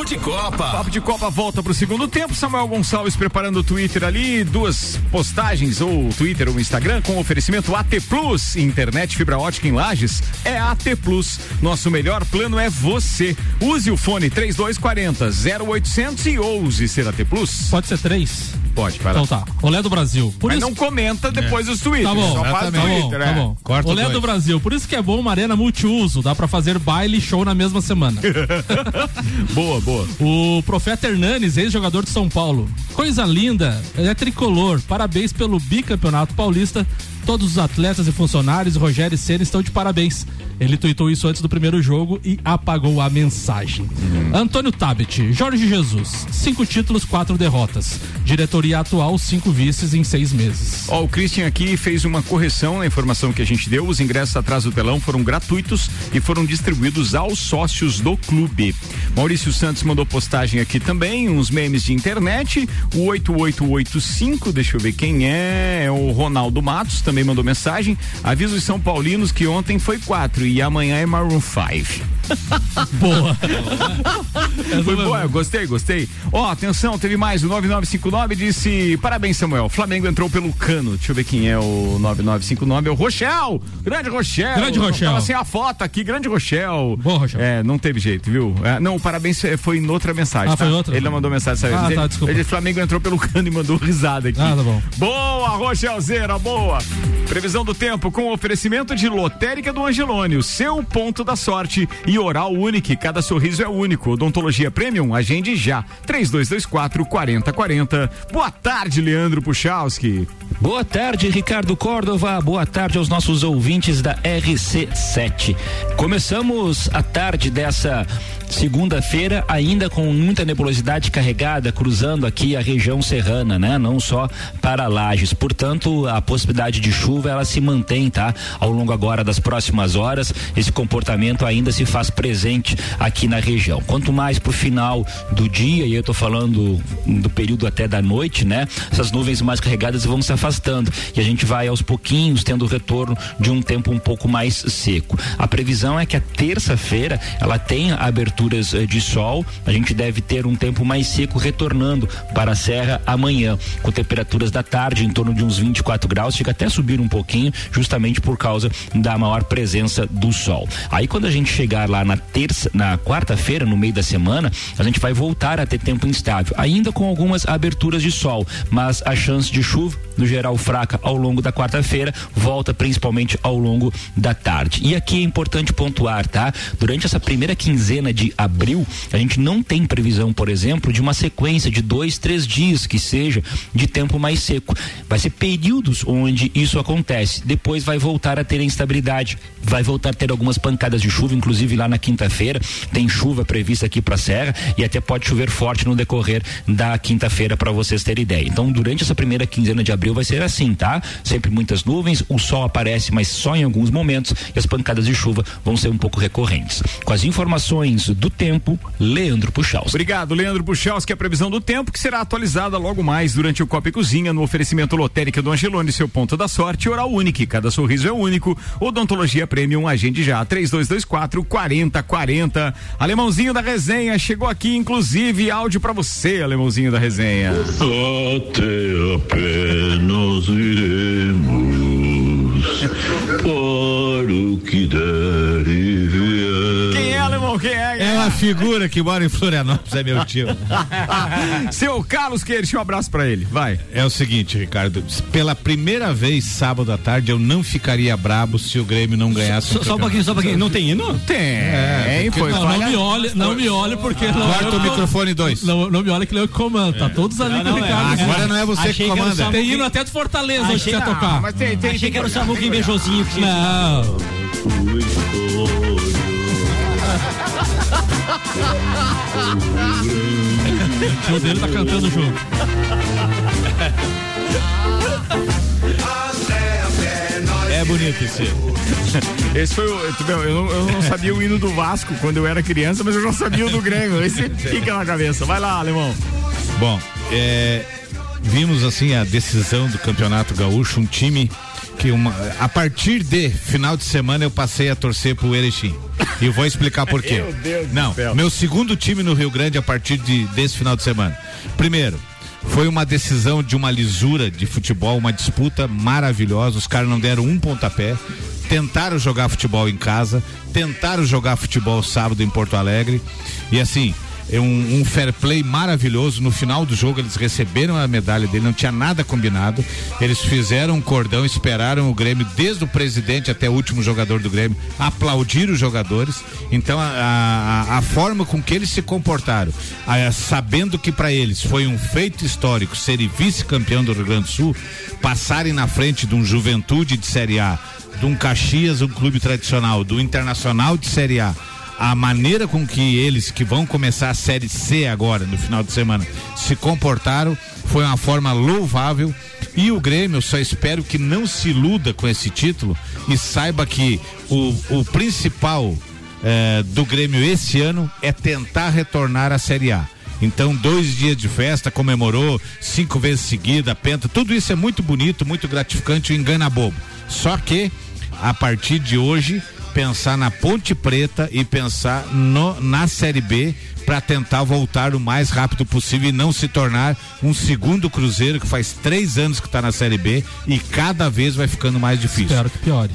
De Copa. Papo de Copa volta pro segundo tempo. Samuel Gonçalves preparando o Twitter ali, duas postagens, ou Twitter ou Instagram, com oferecimento AT Plus, internet fibra ótica em Lages. É AT Plus. Nosso melhor plano é você. Use o fone 3240 0800 e ouse ser AT Plus. Pode ser três? Pode, vai lá. Então tá. Olé do Brasil. Por Mas isso... não comenta depois os tweets. Tá bom, só faz tá bom, Twitter, tá é. bom. Corta Olé dois. do Brasil. Por isso que é bom uma arena multiuso. Dá pra fazer baile e show na mesma semana. [LAUGHS] [LAUGHS] boa, boa. O Profeta Hernanes, ex-jogador de São Paulo. Coisa linda, é tricolor. Parabéns pelo bicampeonato paulista. Todos os atletas e funcionários, Rogério e Senna estão de parabéns. Ele tuitou isso antes do primeiro jogo e apagou a mensagem. Uhum. Antônio Tabet, Jorge Jesus, cinco títulos, quatro derrotas. Diretoria atual, cinco vices em seis meses. Ó, o Christian aqui fez uma correção na informação que a gente deu. Os ingressos atrás do telão foram gratuitos e foram distribuídos aos sócios do clube. Maurício Santos mandou postagem aqui também, uns memes de internet. O 8885, deixa eu ver quem é, é o Ronaldo Matos, também mandou mensagem. Avisa os São Paulinos que ontem foi quatro e amanhã é Maroon 5. [LAUGHS] Boa. Foi boa, eu gostei, gostei. Ó, atenção, teve mais. O 9959 disse: Parabéns, Samuel. Flamengo entrou pelo cano. Deixa eu ver quem é o 9959. É o Rochel. Grande Rochel. Grande Rochel. Tava sem a foto aqui, grande Rochel. Boa, Rochel. É, não teve jeito, viu? É, não, o parabéns foi em outra mensagem. Ah, tá? foi outra? Ele não mandou mensagem, sabe? Ah, ele, tá, desculpa. ele Flamengo entrou pelo cano e mandou risada aqui. Ah, tá bom. Boa, Rochelzeira, boa. Previsão do tempo com oferecimento de Lotérica do Angelone, seu ponto da sorte e Oral Unique, cada sorriso é único. Odontologia Premium, agende já. 3224 4040. Boa tarde, Leandro Puchalski. Boa tarde, Ricardo Córdova. Boa tarde aos nossos ouvintes da RC7. Começamos a tarde dessa segunda-feira, ainda com muita nebulosidade carregada, cruzando aqui a região serrana, né? Não só para Lages. Portanto, a possibilidade de chuva ela se mantém, tá? Ao longo agora das próximas horas, esse comportamento ainda se faz presente aqui na região. Quanto mais pro final do dia, e eu tô falando do período até da noite, né? Essas nuvens mais carregadas vão se afastando e a gente vai aos pouquinhos tendo o retorno de um tempo um pouco mais seco. A previsão é que a terça-feira ela tenha aberturas eh, de sol, a gente deve ter um tempo mais seco retornando para a serra amanhã, com temperaturas da tarde em torno de uns 24 graus, chega até subir um pouquinho, justamente por causa da maior presença do sol. Aí quando a gente chegar lá na terça, na quarta-feira, no meio da semana, a gente vai voltar a ter tempo instável, ainda com algumas aberturas de sol, mas a chance de chuva, no geral fraca ao longo da quarta-feira, volta principalmente ao longo da tarde. E aqui é importante pontuar, tá? Durante essa primeira quinzena de abril, a gente não tem previsão, por exemplo, de uma sequência de dois, três dias que seja de tempo mais seco. Vai ser períodos onde isso acontece. Depois vai voltar a ter instabilidade, vai voltar a ter algumas pancadas de chuva, inclusive lá na quinta-feira tem chuva prevista aqui para a Serra e até pode chover forte no decorrer da quinta-feira para vocês terem ideia. Então, durante essa primeira quinzena de abril vai ser assim, tá? Sempre muitas nuvens, o sol aparece, mas só em alguns momentos e as pancadas de chuva vão ser um pouco recorrentes. Com as informações do tempo, Leandro Puxaus. Obrigado, Leandro Puchalski. A previsão do tempo que será atualizada logo mais durante o Copa e Cozinha no oferecimento lotérica do Angelone, seu ponto da sorte, oral único. Cada sorriso é único. Odontologia Premium, agende já. 3224 4040. Alemãozinho da resenha chegou aqui, inclusive áudio para você, Alemãozinho da resenha. Até apenas iremos [LAUGHS] para o que der Quem é? É uma figura que mora em Florianópolis, é meu tio. Seu Carlos Queiroz, um abraço pra ele. Vai. É o seguinte, Ricardo, pela primeira vez sábado à tarde eu não ficaria brabo se o Grêmio não ganhasse Só, só um pouquinho, só um pouquinho. Não tem hino? Tem. É, foi Não, não me olhe, não me olhe porque não Corta eu o microfone dois. Não, não me olhe que ele é o que comanda, tá todos ali Não, com o é. Ricardo. Agora não é você Achei que comanda. Tem hino até de Fortaleza hoje que ia tocar. Mas tem, tem, Achei que era o que tinha. Não. O tio dele tá cantando junto. É bonito esse. Esse foi o. tu vê, Eu não, eu não sabia o hino do Vasco quando eu era criança, mas eu já sabia o do Grêmio. Esse fica na cabeça. Vai lá, alemão. Bom, é, vimos assim a decisão do Campeonato Gaúcho, um time que uma, a partir de final de semana eu passei a torcer pro Erechim. E vou explicar por quê. [LAUGHS] Meu Deus do Não, céu. meu segundo time no Rio Grande a partir de, desse final de semana. Primeiro, foi uma decisão de uma lisura de futebol, uma disputa maravilhosa. Os caras não deram um pontapé. Tentaram jogar futebol em casa, tentaram jogar futebol sábado em Porto Alegre. E assim, um, um fair play maravilhoso. No final do jogo, eles receberam a medalha dele, não tinha nada combinado. Eles fizeram um cordão, esperaram o Grêmio, desde o presidente até o último jogador do Grêmio, aplaudir os jogadores. Então, a, a, a forma com que eles se comportaram, a- sabendo que para eles foi um feito histórico serem vice-campeão do Rio Grande do Sul, passarem na frente de um Juventude de Série A, de um Caxias, um clube tradicional, do Internacional de Série A a maneira com que eles que vão começar a série C agora no final de semana se comportaram foi uma forma louvável e o Grêmio só espero que não se iluda com esse título e saiba que o, o principal eh, do Grêmio esse ano é tentar retornar à série A. Então, dois dias de festa, comemorou cinco vezes seguida, penta, tudo isso é muito bonito, muito gratificante engana bobo. Só que, a partir de hoje, pensar na Ponte Preta e pensar no, na Série B para tentar voltar o mais rápido possível e não se tornar um segundo Cruzeiro que faz três anos que está na Série B e cada vez vai ficando mais difícil. Espero que piore.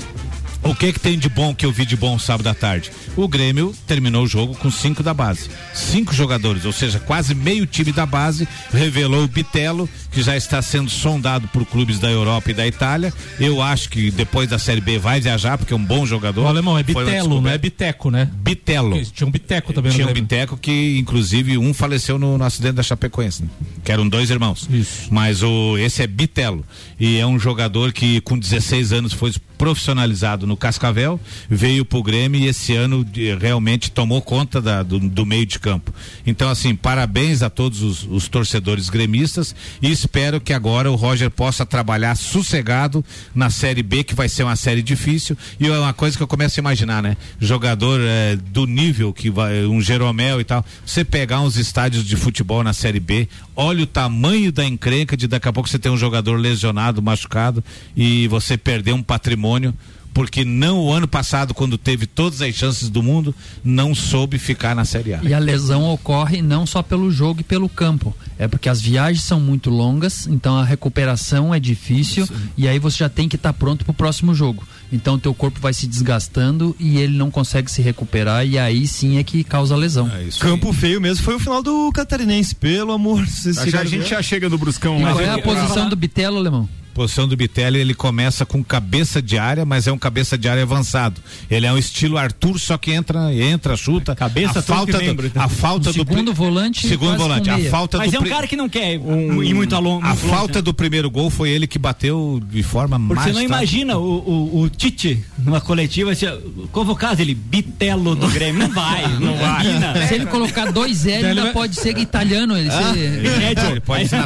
O que que tem de bom que eu vi de bom sábado à tarde? O Grêmio terminou o jogo com cinco da base. Cinco jogadores, ou seja, quase meio time da base, revelou o Bitelo, que já está sendo sondado por clubes da Europa e da Itália. Eu acho que depois da Série B vai viajar, porque é um bom jogador. O alemão é Bitelo, não é. Biteco, né? Bitelo. Porque Tinha um Biteco também Tinha um. Biteco que, inclusive, um faleceu no, no acidente da Chapecoense, né? que eram dois irmãos. Isso. Mas o, esse é Bitelo. E é um jogador que, com 16 anos, foi profissionalizado no Cascavel, veio pro Grêmio e esse ano de- realmente tomou conta da- do, do meio de campo. Então, assim, parabéns a todos os, os torcedores gremistas e espero que agora o Roger possa trabalhar sossegado na Série B, que vai ser uma série difícil. E é uma coisa que eu começo a imaginar, né? Jogador eh, do nível que vai, um Jeromel e tal, você pegar uns estádios de futebol na Série B, olha o tamanho da encrenca de daqui a pouco você ter um jogador lesionado, machucado e você perder um patrimônio porque não o ano passado, quando teve todas as chances do mundo, não soube ficar na Série A. E a lesão ocorre não só pelo jogo e pelo campo. É porque as viagens são muito longas, então a recuperação é difícil e aí você já tem que estar pronto para o próximo jogo. Então o teu corpo vai se desgastando e ele não consegue se recuperar e aí sim é que causa lesão. Campo feio mesmo foi o final do Catarinense, pelo amor. Chegaram a gente já chega no Bruscão. E mas qual é a posição do Bitelo, Alemão? Posição do Bitelli, ele começa com cabeça de área, mas é um cabeça de área avançado. Ele é um estilo Arthur, só que entra, entra, chuta. Cabeça, a falta e membro, do, então. a falta do Segundo volante, segundo volante, a falta Mas do é um cara que não quer um, ir muito longe. a falta do primeiro gol foi ele que bateu de forma Porque você não imagina o, o, o Tite numa coletiva assim, convocado ele, Bitelo do Grêmio. Não vai, [LAUGHS] não vai. Imagina. Se ele colocar dois L, ainda pode ser italiano. Ele Ah, ser... Bitégio. Ele pode ser.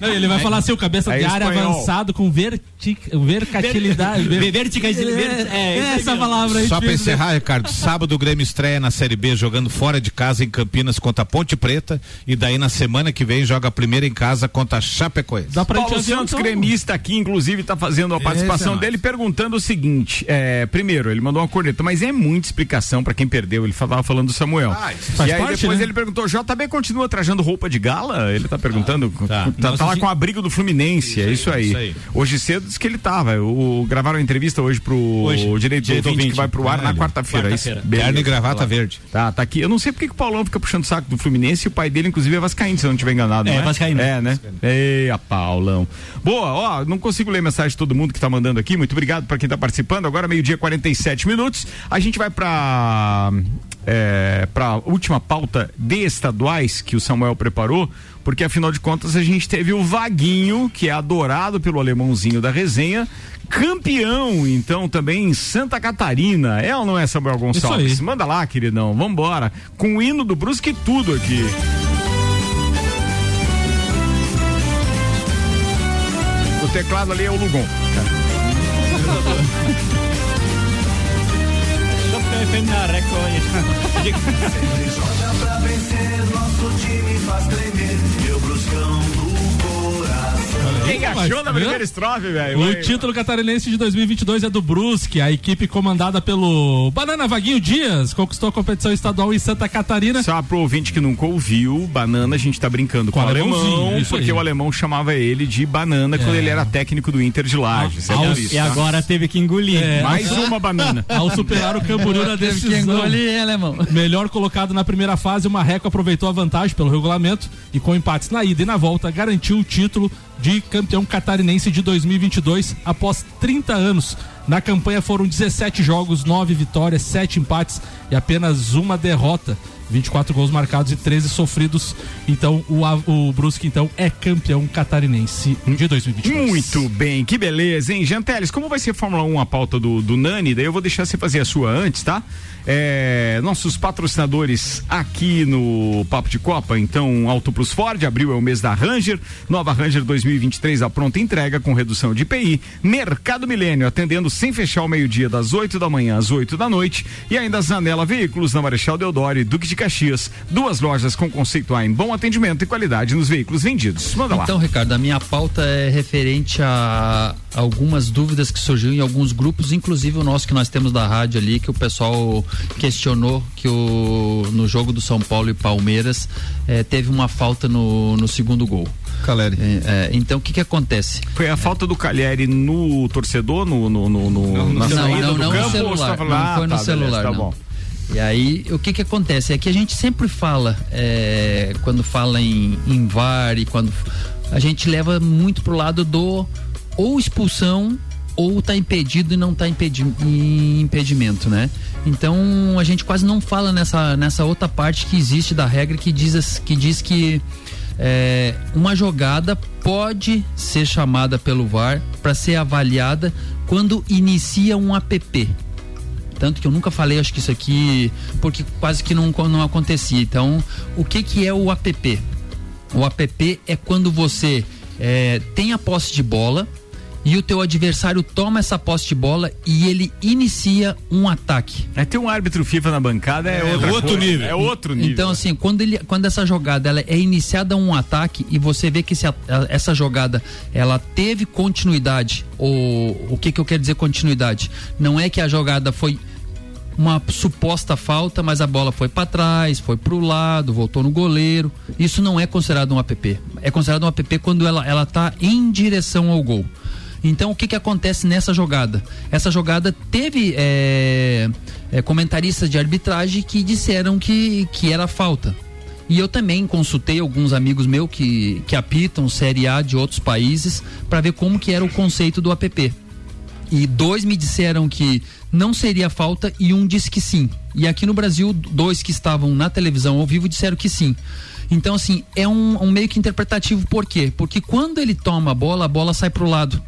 Não, ele vai falar assim, o cabeça É de área espanhol. avançado com verti... versatilidade. [LAUGHS] Ver- verticalidade, É, é, aí essa mesmo. palavra aí. Só pra difícil, né? encerrar, Ricardo, sábado o Grêmio estreia na Série B jogando fora de casa em Campinas contra a Ponte Preta e daí na semana que vem joga a primeira em casa contra a Chapecoense. Dá pra Paulo Santos, então? gremista aqui, inclusive, está fazendo a participação é dele, perguntando o seguinte: é, primeiro, ele mandou uma corneta, mas é muita explicação para quem perdeu. Ele falava falando do Samuel. faz e aí parte, depois né? ele perguntou: JB continua trajando roupa de gala? Ele tá perguntando. tá. Tá, tá Nossa, lá gente- com o abrigo do Fluminense, é isso aí. isso aí. Hoje cedo disse que ele tava. O, gravaram a entrevista hoje pro Hoje, direito do Direito ouvinte, que vai pro ar Ah, na quarta-feira. é. Terno e gravata Tá verde. Tá, tá aqui. Eu não sei porque que o Paulão fica puxando o saco do Fluminense e o pai dele, inclusive, é Vascaíno, se eu não estiver enganado. É, não vascaíno. É, né? Eia, Paulão. Boa, ó, não consigo ler mensagem de todo mundo que tá mandando aqui. Muito obrigado para quem tá participando. Agora, meio-dia, 47 minutos. A gente vai pra. É, pra última pauta de estaduais que o Samuel preparou, porque afinal de contas a gente teve o Vaguinho, que é adorado pelo alemãozinho da resenha, campeão, então, também em Santa Catarina. É ou não é, Samuel Gonçalves? Manda lá, queridão. Vambora. Com o hino do Brusque e tudo aqui. O teclado ali é o Lugon. [LAUGHS] Joga [LAUGHS] pra vencer, nosso time faz tremer. Meu bruscão do coração. Quem Mas, achou na primeira estrofe, velho? O Vai. título catarinense de 2022 é do Brusque. A equipe comandada pelo Banana Vaguinho Dias conquistou a competição estadual em Santa Catarina. Só pro ouvinte que nunca ouviu, banana a gente tá brincando com, Com o alemãozinho, alemão, porque aí. o alemão chamava ele de banana quando É. ele era técnico do Inter de Lages. É isso, E tá? agora teve que engolir. É. Mais uma banana. [LAUGHS] Ao superar o Camboriú na Teve que decisão. engolir, alemão. Melhor colocado na primeira fase, o Marreco aproveitou a vantagem pelo regulamento e com empates na ida e na volta garantiu o título de campeão catarinense de 2022 após 30 anos. Na campanha foram 17 jogos, 9 vitórias, 7 empates e apenas uma derrota. 24 gols marcados e 13 sofridos. Então o, o Brusque então é campeão catarinense de 2022. Muito bem, que beleza, hein? Janteles, como vai ser Fórmula 1 a pauta do, do Nani? Daí eu vou deixar você fazer a sua antes, tá? É, nossos patrocinadores aqui no Papo de Copa, então Auto Plus Ford, abril é o mês da Ranger, nova Ranger 2023 a pronta entrega com redução de IPI, Mercado Milênio atendendo sem fechar ao meio-dia das 8 da manhã às 8 da noite e ainda Zanela Veículos na Marechal Deodoro e Duque de Caxias, duas lojas com conceito A em bom atendimento e qualidade nos veículos vendidos. Manda lá. Então, Ricardo, a minha pauta é referente a algumas dúvidas que surgiram em alguns grupos, inclusive o nosso que nós temos da rádio ali, que o pessoal questionou que o, no jogo do São Paulo e Palmeiras eh, teve uma falta no, no segundo gol. Caleri. É, então o que que acontece? Foi a falta do Cagliari no torcedor, no, no, no, no- na não, saída não, do não campo? no ou você celular. tá falando, não ah, foi no tá, beleza, celular, tá não. bom. E aí, o que que acontece? É que a gente sempre fala, é, quando fala em, em VAR e quando a gente leva muito pro lado do ou expulsão ou tá impedido e não tá impedi impedimento, né? Então a gente quase não fala nessa, nessa outra parte que existe da regra que diz, que diz que é, uma jogada pode ser chamada pelo VAR para ser avaliada quando inicia um app. Tanto que eu nunca falei, acho que isso aqui, porque quase que não, não acontecia. Então, o que que é o app? O app é quando você é, tem a posse de bola e o teu adversário toma essa posse de bola e ele inicia um ataque. É ter um árbitro FIFA na bancada é, outra coisa. É outro nível. Então, assim, quando, ele, quando essa jogada ela é iniciada um ataque e você vê que esse essa jogada ela teve continuidade, ou o que, que eu quero dizer continuidade? Não é que a jogada foi uma suposta falta, mas a bola foi para trás, foi para o lado, voltou no goleiro. Isso não é considerado um app. É considerado um app quando ela ela tá em direção ao gol. Então o que que acontece nessa jogada? Essa jogada teve é, é, comentaristas de arbitragem que disseram que, que era falta. E eu também consultei alguns amigos meus que, que apitam Série A de outros países para ver como que era o conceito do app. E dois me disseram que não seria falta e um disse que sim. E aqui no Brasil, dois que estavam na televisão ao vivo disseram que sim. Então, assim, é um, um meio que interpretativo, por quê? Porque quando ele toma a bola, a bola sai pro lado.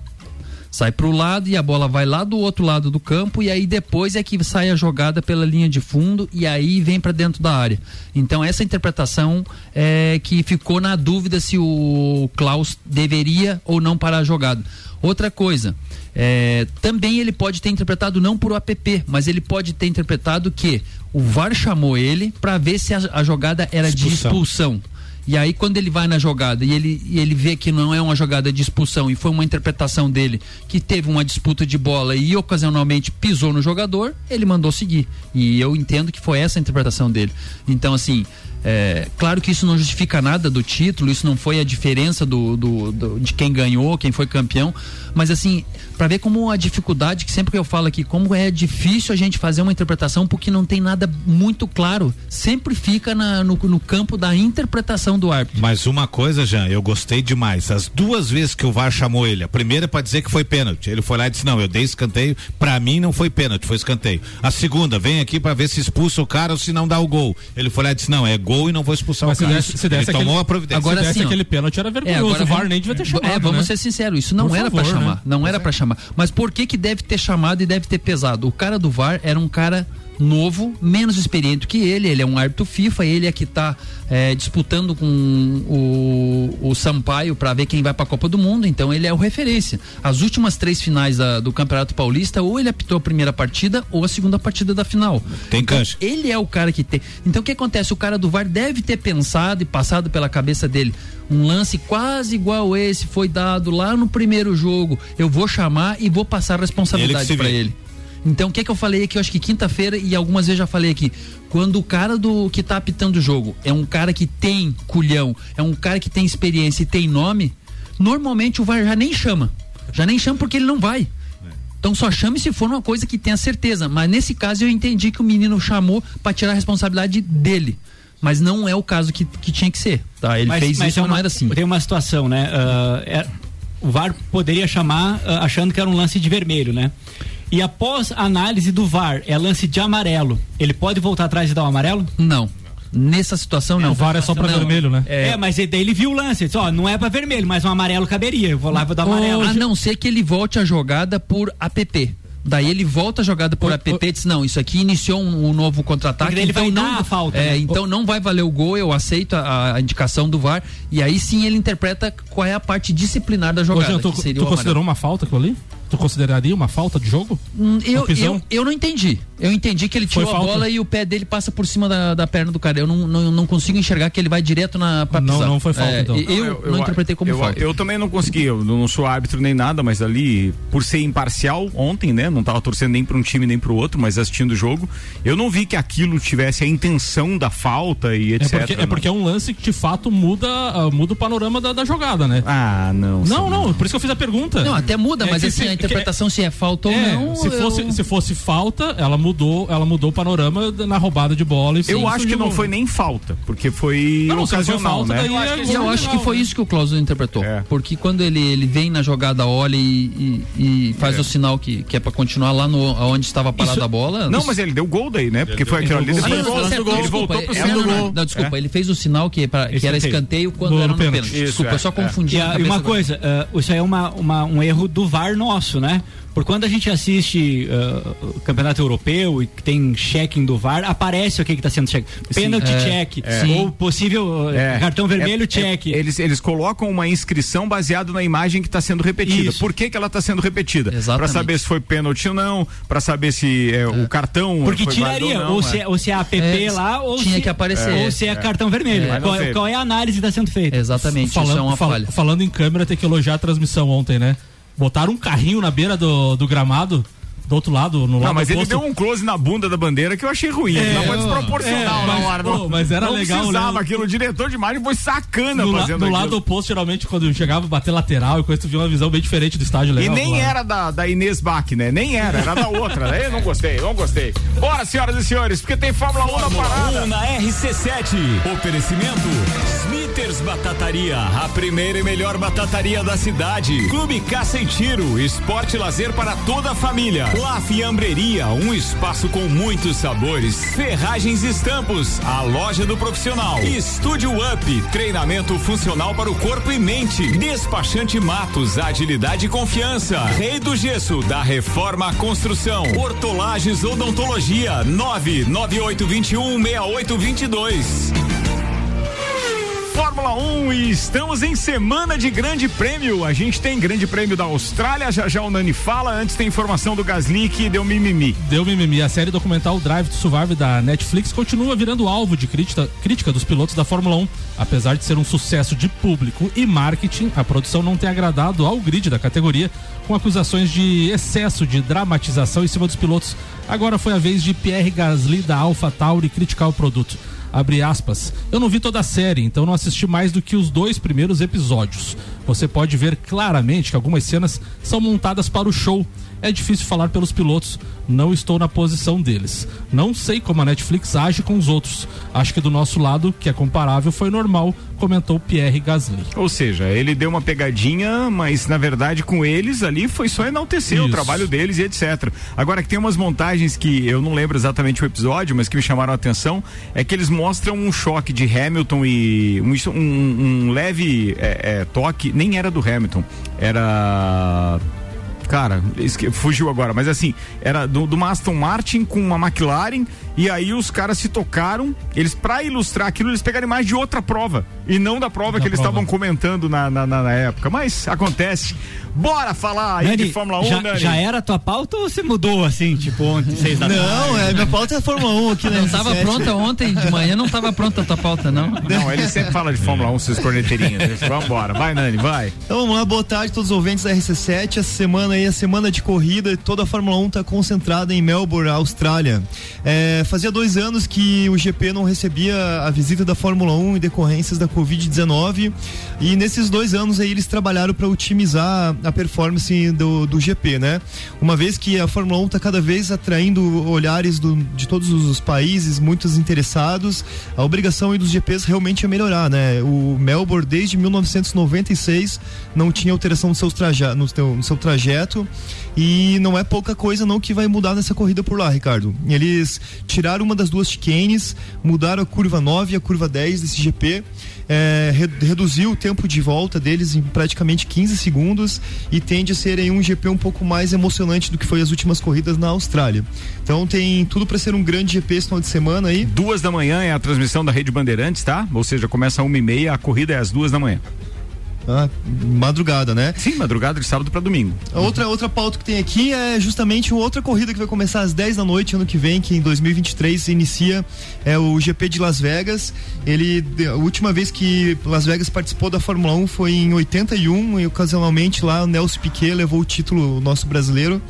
Sai pro lado e a bola vai lá do outro lado do campo e aí depois é que sai a jogada pela linha de fundo e aí vem para dentro da área. Então essa interpretação é que ficou na dúvida se o Klaus deveria ou não parar a jogada. Outra coisa, é, também ele pode ter interpretado não por app, mas ele pode ter interpretado que o VAR chamou ele para ver se a, a jogada era de Expulsão. E aí, quando ele vai na jogada e ele, e ele vê que não é uma jogada de expulsão e foi uma interpretação dele que teve uma disputa de bola e ocasionalmente pisou no jogador, ele mandou seguir. E eu entendo que foi essa a interpretação dele. Então, assim, é, claro que isso não justifica nada do título, isso não foi a diferença do, do- do- de quem ganhou, quem foi campeão, mas assim, para ver como a dificuldade, que sempre que eu falo aqui, como é difícil a gente fazer uma interpretação porque não tem nada muito claro, sempre fica na- no, no campo da interpretação do árbitro. Mas uma coisa, Jean, eu gostei demais. As duas vezes que o VAR chamou ele, a primeira para dizer que foi pênalti. Ele foi lá e disse: "Não, eu dei escanteio, pra mim não foi pênalti, foi escanteio". A segunda, vem aqui para ver se expulsa o cara ou se não dá o gol. Ele foi lá e disse: "Não, é gol e não vou expulsar Mas o se cara". desse, se ele desse tomou aquele, a providência. Agora se desse sim, ó. aquele pênalti era vergonhoso. agora o VAR nem devia ter chamado. É, vamos né? ser sinceros, isso não Por era pra favor, chamar, né? não era pra chamar. Mas por que que deve ter chamado e deve ter pesado? O cara do VAR era um cara novo, menos experiente que ele, ele é um árbitro FIFA, ele é que tá é, disputando com o, o Sampaio pra ver quem vai pra Copa do Mundo, então ele é o referência. As últimas três finais da- do Campeonato Paulista, ou ele apitou a primeira partida ou a segunda partida da final. Tem Então, cancha. ele é o cara que tem. Então o que acontece? O cara do VAR deve ter pensado e passado pela cabeça dele um lance quase igual esse foi dado lá no primeiro jogo. Eu vou chamar e vou passar a responsabilidade vire. ele. Então o que que eu falei aqui? Eu acho que quinta-feira e algumas vezes já falei aqui. Quando o cara do que tá apitando o jogo é um cara que tem culhão, é um cara que tem experiência e tem nome, normalmente o VAR já nem chama. Já nem chama porque ele não vai. Então só chame se for uma coisa que tenha certeza. Mas nesse caso eu entendi que o menino chamou pra tirar a responsabilidade dele. Mas não é o caso que, que tinha que ser. Tá? Ele fez isso, é mas não era assim. Tem uma situação, né? Ah, é- o VAR poderia chamar ah, achando que era um lance de vermelho, né? E após a análise do VAR, é lance de amarelo. Ele pode voltar atrás e dar o amarelo? Não. Nessa situação, não. O VAR é só pra Não. vermelho, né? É, mas daí ele viu o lance. Ele disse, ó, não é pra vermelho, mas um amarelo caberia. Eu vou lá e vou dar amarelo. A não ser que ele volte a jogada por app. Daí ele volta a jogada por app e diz, não, isso aqui iniciou um, um novo contra-ataque. Então vai não, dar a falta, É, né? Então não vai valer o gol, eu aceito a, a indicação do VAR. E aí sim ele interpreta qual é a parte disciplinar da Ô, jogada. Jean, tu, tu o considerou uma falta aquilo ali? Tu consideraria uma falta de jogo? Hum, Eu, eu, eu não entendi. Eu entendi que ele tirou a bola e o pé dele passa por cima da, da perna do cara. Eu não, não, não consigo enxergar que ele vai direto na pra Não, pisar. não foi falta, É, então. Eu, não interpretei como eu, falta. Eu também não consegui, eu não sou árbitro nem nada, mas ali, por ser imparcial ontem, né? Não tava torcendo nem para um time nem para o outro, mas assistindo o jogo, eu não vi que aquilo tivesse a intenção da falta e É etc. porque, é porque é um lance que de fato muda, ah, muda o panorama da, da jogada, né? Ah, não. Não, não, por isso que eu fiz a pergunta. Não, até muda, É mas que assim, se- a interpretação se é falta ou É, não. se eu- fosse, se fosse falta, ela mudou, ela mudou o panorama na roubada de bola. E Eu acho que não foi nem falta, porque foi Não, não foi ocasional, falta, né? daí Eu acho que, eu acho que foi isso que o Claudio interpretou. Porque quando ele, ele vem na jogada, olha e, e- e faz o sinal que, que é pra continuar lá no, onde estava parada Isso- a bola. Não, mas ele deu gol daí, né? Porque foi aquilo ali. Ah, depois não, do gol. Ele voltou pro é, segundo não, não, gol. não, desculpa, É. ele fez o sinal que, é pra- que era escanteio quando era no pênalti. Desculpa, eu só confundi. E, e uma coisa, ah, isso aí é uma, uma- um erro do VAR nosso, né? Por quando a gente assiste o campeonato europeu e que tem checking do VAR, aparece o que está sendo check. Pênalti É, check, é. ou possível ah, É. cartão vermelho É- check. é- eles, eles colocam uma inscrição baseado na imagem que está sendo repetida. Isso. Por que, que ela está sendo repetida? Para saber se foi pênalti ou não, para saber se é, o cartão. Porque tiraria, ou, não, ou, é. se, ou se é app É, lá, ou tinha se, que aparecer. ou se é, É. cartão vermelho. É. Qual, qual é a análise que está sendo feita? Exatamente, falando, é fal- falando em câmera, tem que elogiar a transmissão ontem, né? Botaram um carrinho na beira do, do gramado, do outro lado, no lado Não, mas ele oposto. deu um close na bunda da bandeira que eu achei ruim. É, não, foi desproporcional é, na mas, hora. pô, não, mas era não legal, precisava né? aquilo. O diretor de imagem foi sacana no, la- fazendo do aquilo. lado oposto, geralmente, quando chegava bater lateral e coisa, tu via uma visão bem diferente do estádio. E legal, nem lá. era da, da Inês Bach, né? Nem era, era da outra. né? Eu não gostei, não gostei. Bora, senhoras e senhores, porque tem Fórmula 1 na parada. 1 na RC7. Oferecimento Smithers Batataria, a primeira e melhor batataria da cidade. Clube Caça e Tiro, esporte e lazer para toda a família. La Fiambreria, um espaço com muitos sabores. Ferragens e Estampos, a loja do profissional. Estúdio Up, treinamento funcional para o corpo e mente. Despachante Matos, agilidade e confiança. Rei do Gesso, da Reforma à Construção. Hortolagens Odontologia, 99821 6822. Fórmula 1 e estamos em semana de grande prêmio. A gente tem grande prêmio da Austrália, já já o Nani fala. Antes tem informação do Gasly que deu mimimi. Deu mimimi. A série documental Drive to Survive da Netflix continua virando alvo de crítica, crítica dos pilotos da Fórmula 1. Apesar de ser um sucesso de público e marketing, a produção não tem agradado ao grid da categoria, com acusações de excesso de dramatização em cima dos pilotos. Agora foi a vez de Pierre Gasly da AlphaTauri criticar o produto. Abre aspas. Eu não vi toda a série, então não assisti mais do que os dois primeiros episódios. Você pode ver claramente que algumas cenas são montadas para o show. É difícil falar pelos pilotos, não estou na posição deles. Não sei como a Netflix age com os outros. Acho que do nosso lado, que é comparável, foi normal, comentou Pierre Gasly. Ou seja, ele deu uma pegadinha, mas na verdade com eles ali foi só enaltecer o Isso. trabalho deles e etc. Agora que tem umas montagens que eu não lembro exatamente o episódio, mas que me chamaram a atenção, é que eles mostram um choque de Hamilton e um, um- um leve é, é, toque, nem era do Hamilton, era Cara, fugiu agora, mas assim, era do, do Aston Martin com uma McLaren, e aí os caras se tocaram. Eles, pra ilustrar aquilo, eles pegaram imagem de outra prova, e não da prova Da que eles prova. estavam comentando na, na, na- na época. Mas acontece. Bora falar aí Nani, de Fórmula 1, já, Dani. já era a tua pauta ou você mudou assim, tipo ontem, seis da tarde? Não, é, minha pauta é a Fórmula 1 aqui, né? Não tava RC7. pronta ontem de manhã, não tava pronta a tua pauta, não? Não, ele sempre fala de Fórmula 1, seus corneteirinhos. Vambora, vai, Nani, vai. Então vamos lá, boa tarde a todos os ouvintes da RC7. Essa semana aí, a semana de corrida, e toda a Fórmula 1 está concentrada em Melbourne, Austrália. É, fazia dois anos que o GP não recebia a visita da Fórmula 1 em decorrências da Covid-19. E nesses dois anos aí eles trabalharam para otimizar a performance do, do GP, né? Uma vez que a Fórmula 1 está cada vez atraindo olhares do- de todos os países, muitos interessados, a obrigação dos GPs realmente é melhorar, né? O Melbourne, desde 1996, não tinha alteração no, no, no seu trajeto e não é pouca coisa não que vai mudar nessa corrida por lá, Ricardo. Eles tiraram uma das duas chicanes, mudaram a curva 9 e a curva 10 desse GP, é, re- reduziu o tempo de volta deles em praticamente 15 segundos e tende a ser um GP um pouco mais emocionante do que foi as últimas corridas na Austrália. Então tem tudo para ser um grande GP esse final de semana aí. Duas da manhã é a transmissão da Rede Bandeirantes, tá? Ou seja, começa uma e meia, a corrida é às duas da manhã. Ah, madrugada, né? Sim, madrugada de sábado para domingo. A outra, outra pauta que tem aqui é justamente outra corrida que vai começar às 10 da noite ano que vem, que em 2023 inicia é o GP de Las Vegas. Ele a última vez que Las Vegas participou da Fórmula 1 foi em 81 e ocasionalmente lá o Nelson Piquet levou o título nosso brasileiro.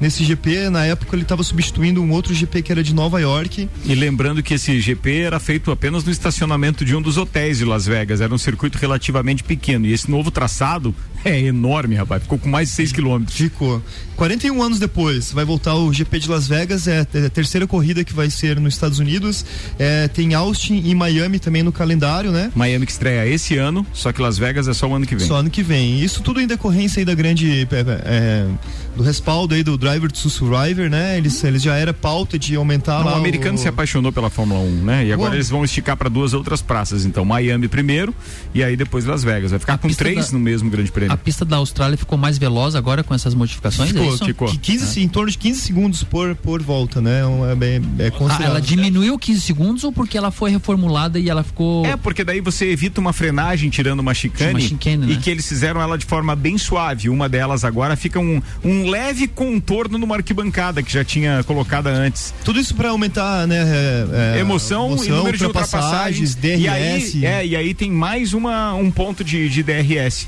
Nesse GP, na época ele estava substituindo um outro GP que era de Nova York. E lembrando que esse GP era feito apenas no estacionamento de um dos hotéis de Las Vegas. Era um circuito relativamente pequeno. E esse novo traçado [LAUGHS] é enorme, rapaz. Ficou com mais de 6 quilômetros. Ficou. 41 anos depois, vai voltar o GP de Las Vegas. É a terceira corrida que vai ser nos Estados Unidos. É, tem Austin e Miami também no calendário, né? Miami que estreia esse ano, só que Las Vegas é só o ano que vem. Só ano que vem. Isso tudo em decorrência aí da grande. é, é, do respaldo aí do Driver to Survivor, né? Eles, eles já era pauta de aumentar Não, lá. o americano se apaixonou pela Fórmula 1, né? E agora eles vão esticar para duas outras praças. Então, Miami primeiro e aí depois Las Vegas. Vai ficar com três da- no mesmo grande prêmio. A pista da Austrália ficou mais veloz agora com essas modificações? é Ficou, isso? ficou. Que 15, Em torno de 15 segundos por, por volta, né? Um, É, bem, é Ah, considerável. ela diminuiu 15 segundos ou porque ela foi reformulada e ela ficou. É, porque daí você evita uma frenagem tirando uma chicane, Uma chicane, né? e que eles fizeram ela de forma bem suave. Uma delas agora fica um, um leve contorno numa arquibancada que já tinha colocada antes. Tudo isso para aumentar, né? é, é, emoção, e número de ultrapassagens. DRS. E aí, é, e aí tem mais uma, um ponto de, de DRS.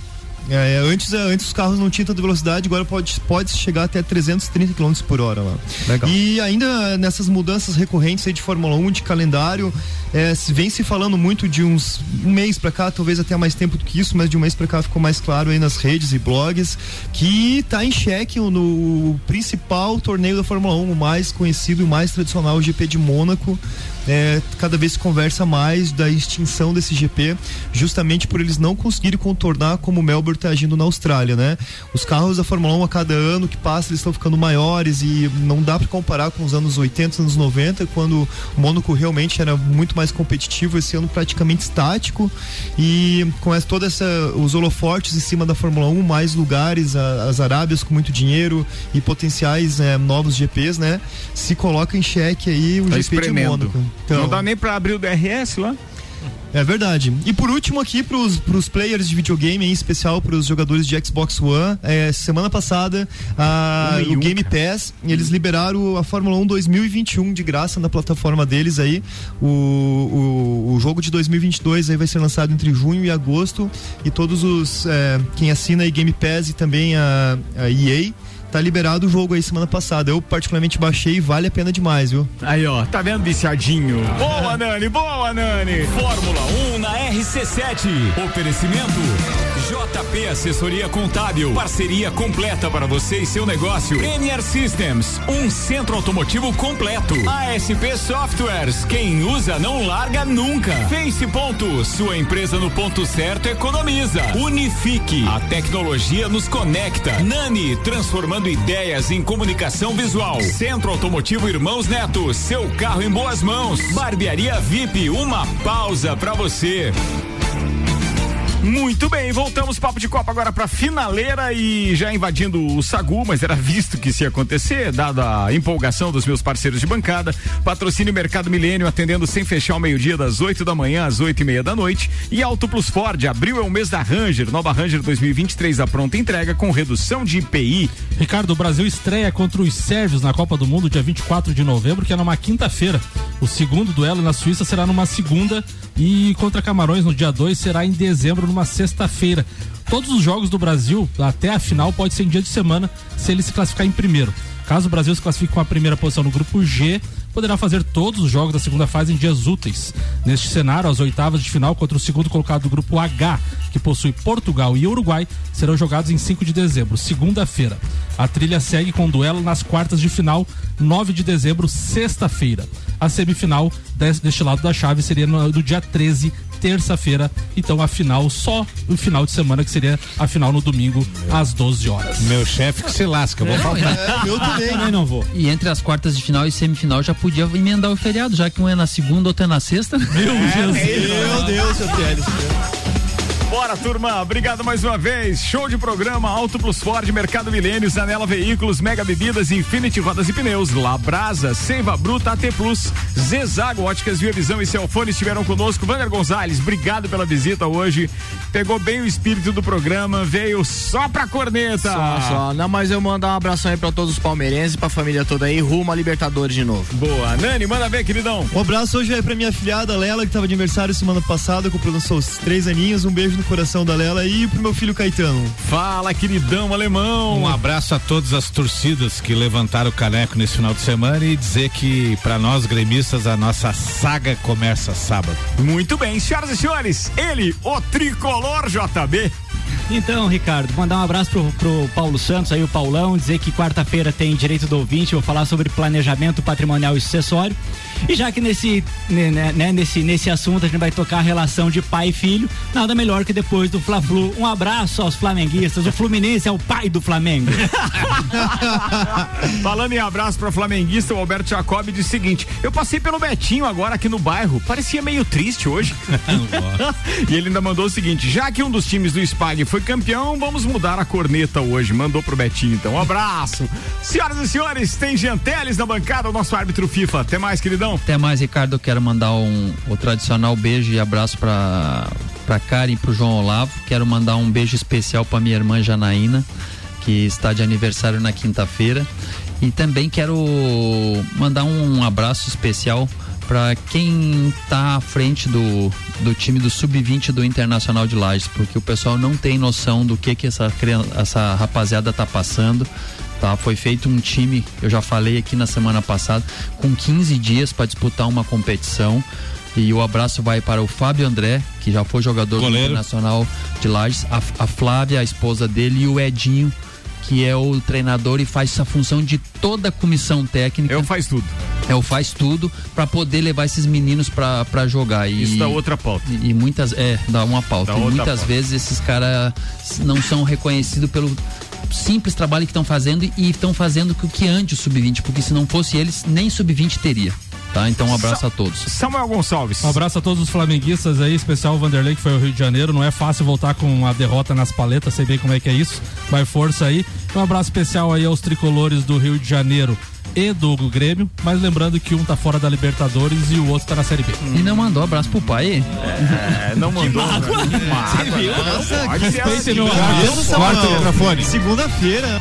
É, é, antes, é, antes os carros não tinham tanta velocidade, agora pode, pode chegar até 330 km por hora lá. Legal. E ainda nessas mudanças recorrentes aí de Fórmula 1, de calendário, é, vem se falando muito de uns um mês pra cá, talvez até mais tempo do que isso, mas de um mês pra cá ficou mais claro aí nas redes e blogs que tá em xeque o- no principal torneio da Fórmula 1, o mais conhecido e o mais tradicional, o GP de Mônaco. É, cada vez se conversa mais da extinção desse GP, justamente por eles não conseguirem contornar como o Melbourne está agindo na Austrália, né? Os carros da Fórmula 1 a cada ano que passa eles estão ficando maiores e não dá para comparar com os anos 80, anos 90, quando o Mônaco realmente era muito mais competitivo, esse ano praticamente estático e com essa, toda essa os holofortes em cima da Fórmula 1, mais lugares, a- as Arábias com muito dinheiro e potenciais é, novos GPs, né? Se coloca em xeque aí o Tá GP de. Mônaco. Então, Não dá nem pra abrir o DRS lá. é verdade. E por último aqui pros, pros players de videogame, em especial pros jogadores de Xbox One, é, semana passada a, o Game Pass, eles liberaram a Fórmula 1 2021 de graça na plataforma deles aí. O, o, o jogo de 2022 aí vai ser lançado entre junho e agosto e todos os é, quem assina aí Game Pass e também a, a EA tá liberado o jogo aí semana passada. Eu particularmente baixei e vale a pena demais, viu? Aí, ó, tá vendo, viciadinho? Boa, Nani, boa, Nani! Fórmula 1 na RC7. Oferecimento JP Assessoria Contábil. Parceria completa para você e seu negócio. NR Systems, um centro automotivo completo. ASP Softwares, quem usa não larga nunca. Face Ponto, sua empresa no ponto certo economiza. Unifique, a tecnologia nos conecta. Nani, transformando ideias em comunicação visual. Centro Automotivo Irmãos Neto, seu carro em boas mãos. Barbearia VIP, uma pausa para você. Muito bem, voltamos papo de Copa agora pra finaleira e já invadindo o Sagu, mas era visto que isso ia acontecer, dada a empolgação dos meus parceiros de bancada. Patrocínio Mercado Milênio, atendendo sem fechar ao meio-dia, das 8 da manhã às 8 e meia da noite. E Auto Plus Ford, abril é o mês da Ranger, nova Ranger 2023 a pronta entrega com redução de IPI. Ricardo, o Brasil estreia contra os sérvios na Copa do Mundo dia 24 de novembro, que é numa quinta-feira. O segundo duelo na Suíça será numa segunda e contra Camarões no dia 2 será em dezembro, numa sexta-feira. Todos os jogos do Brasil, até a final, pode ser em dia de semana, se ele se classificar em primeiro. Caso o Brasil se classifique com a primeira posição no grupo G, poderá fazer todos os jogos da segunda fase em dias úteis. Neste cenário, as oitavas de final contra o segundo colocado do grupo H, que possui Portugal e Uruguai, serão jogados em 5 de dezembro, segunda-feira. A trilha segue com duelo nas quartas de final, 9 de dezembro, sexta-feira. A semifinal des- deste lado da chave seria no, no dia 13, terça-feira. Então a final só no final de semana, que seria a final no domingo, às 12 horas. Meu chefe que se lasca, eu vou Não, falar. é- [LAUGHS] eu também. Também não vou. E entre as quartas de final e semifinal já podia emendar o feriado, já que um é na segunda, outro é na sexta. Meu Meu Deus, seu Teles. Vambora, turma. Obrigado mais uma vez. Show de programa Auto Plus Ford, Mercado Milênio, Zanela Veículos, Mega Bebidas, Infinity Rodas e Pneus, Labrasa, Seiva Bruta, AT Plus, Zezago Óticas, Via Visão e Celfone estiveram conosco. Vander Gonzalez, obrigado pela visita hoje. Pegou bem o espírito do programa, veio só pra corneta. Só, só. Não, mas eu mando um abração aí pra todos os palmeirenses, pra família toda aí, rumo a Libertadores de novo. Boa. Nani, manda ver, queridão. Um abraço hoje aí pra minha filhada Lela, que tava de aniversário semana passada, completou seus três aninhos. Um beijo no coração da Lela e pro meu filho Caetano. Fala, queridão alemão. Um abraço a todas as torcidas que levantaram o caneco nesse final de semana e dizer que para nós gremistas a nossa saga começa sábado. Muito bem, senhoras e senhores, ele, o tricolor JB. Então, Ricardo, mandar um abraço pro, pro Paulo Santos, aí o Paulão, dizer que quarta-feira tem direito do ouvinte, vou falar sobre planejamento patrimonial e sucessório. E já que nesse, né, né, nesse, nesse assunto a gente vai tocar a relação de pai e filho, nada melhor que depois do Fla-Flu. Um abraço aos flamenguistas. O Fluminense é o pai do Flamengo. [LAUGHS] Falando em abraço para flamenguista, o Alberto Jacob diz o seguinte: Eu passei pelo Betinho agora aqui no bairro, parecia meio triste hoje. [LAUGHS] e ele ainda mandou o seguinte: já que um dos times do Spag foi campeão, vamos mudar a corneta hoje. Mandou pro Betinho, então. Um abraço. Senhoras e senhores, tem Genteles na bancada, o nosso árbitro FIFA. Até mais, queridão. Até mais, Ricardo. Eu quero mandar um, o tradicional beijo e abraço para para Karen e pro João Olavo. Quero mandar um beijo especial para minha irmã Janaína, que está de aniversário na quinta-feira. E também quero mandar um abraço especial para quem está à frente do, do time do sub-20 do Internacional de Lages, porque o pessoal não tem noção do que que essa essa rapaziada tá passando. Tá, foi feito um time, eu já falei aqui na semana passada, com 15 dias para disputar uma competição. E o abraço vai para o Fábio André, que já foi jogador do Internacional de Lages, a, a Flávia, a esposa dele, e o Edinho, que é o treinador e faz essa função de toda a comissão técnica. Eu faz tudo. É o faz tudo para poder levar esses meninos para jogar. E, Isso dá outra pauta. E, e muitas é dá uma pauta. Dá e muitas pauta. vezes esses caras não são reconhecidos pelo simples trabalho que estão fazendo e estão fazendo o que antes o sub-20, porque se não fosse eles nem sub-20 teria. Tá? Então um abraço Sa- a todos. Samuel Gonçalves. Um abraço a todos os flamenguistas aí, especial o Vanderlei, que foi ao Rio de Janeiro. Não é fácil voltar com a derrota nas paletas, sei bem como é que é isso. Vai força aí. Um abraço especial aí aos tricolores do Rio de Janeiro e do Grêmio. Mas lembrando que um tá fora da Libertadores e o outro tá na Série B. E não mandou abraço pro pai? É, não mandou. mágoa. né? Que mágoa, o microfone. Segunda-feira.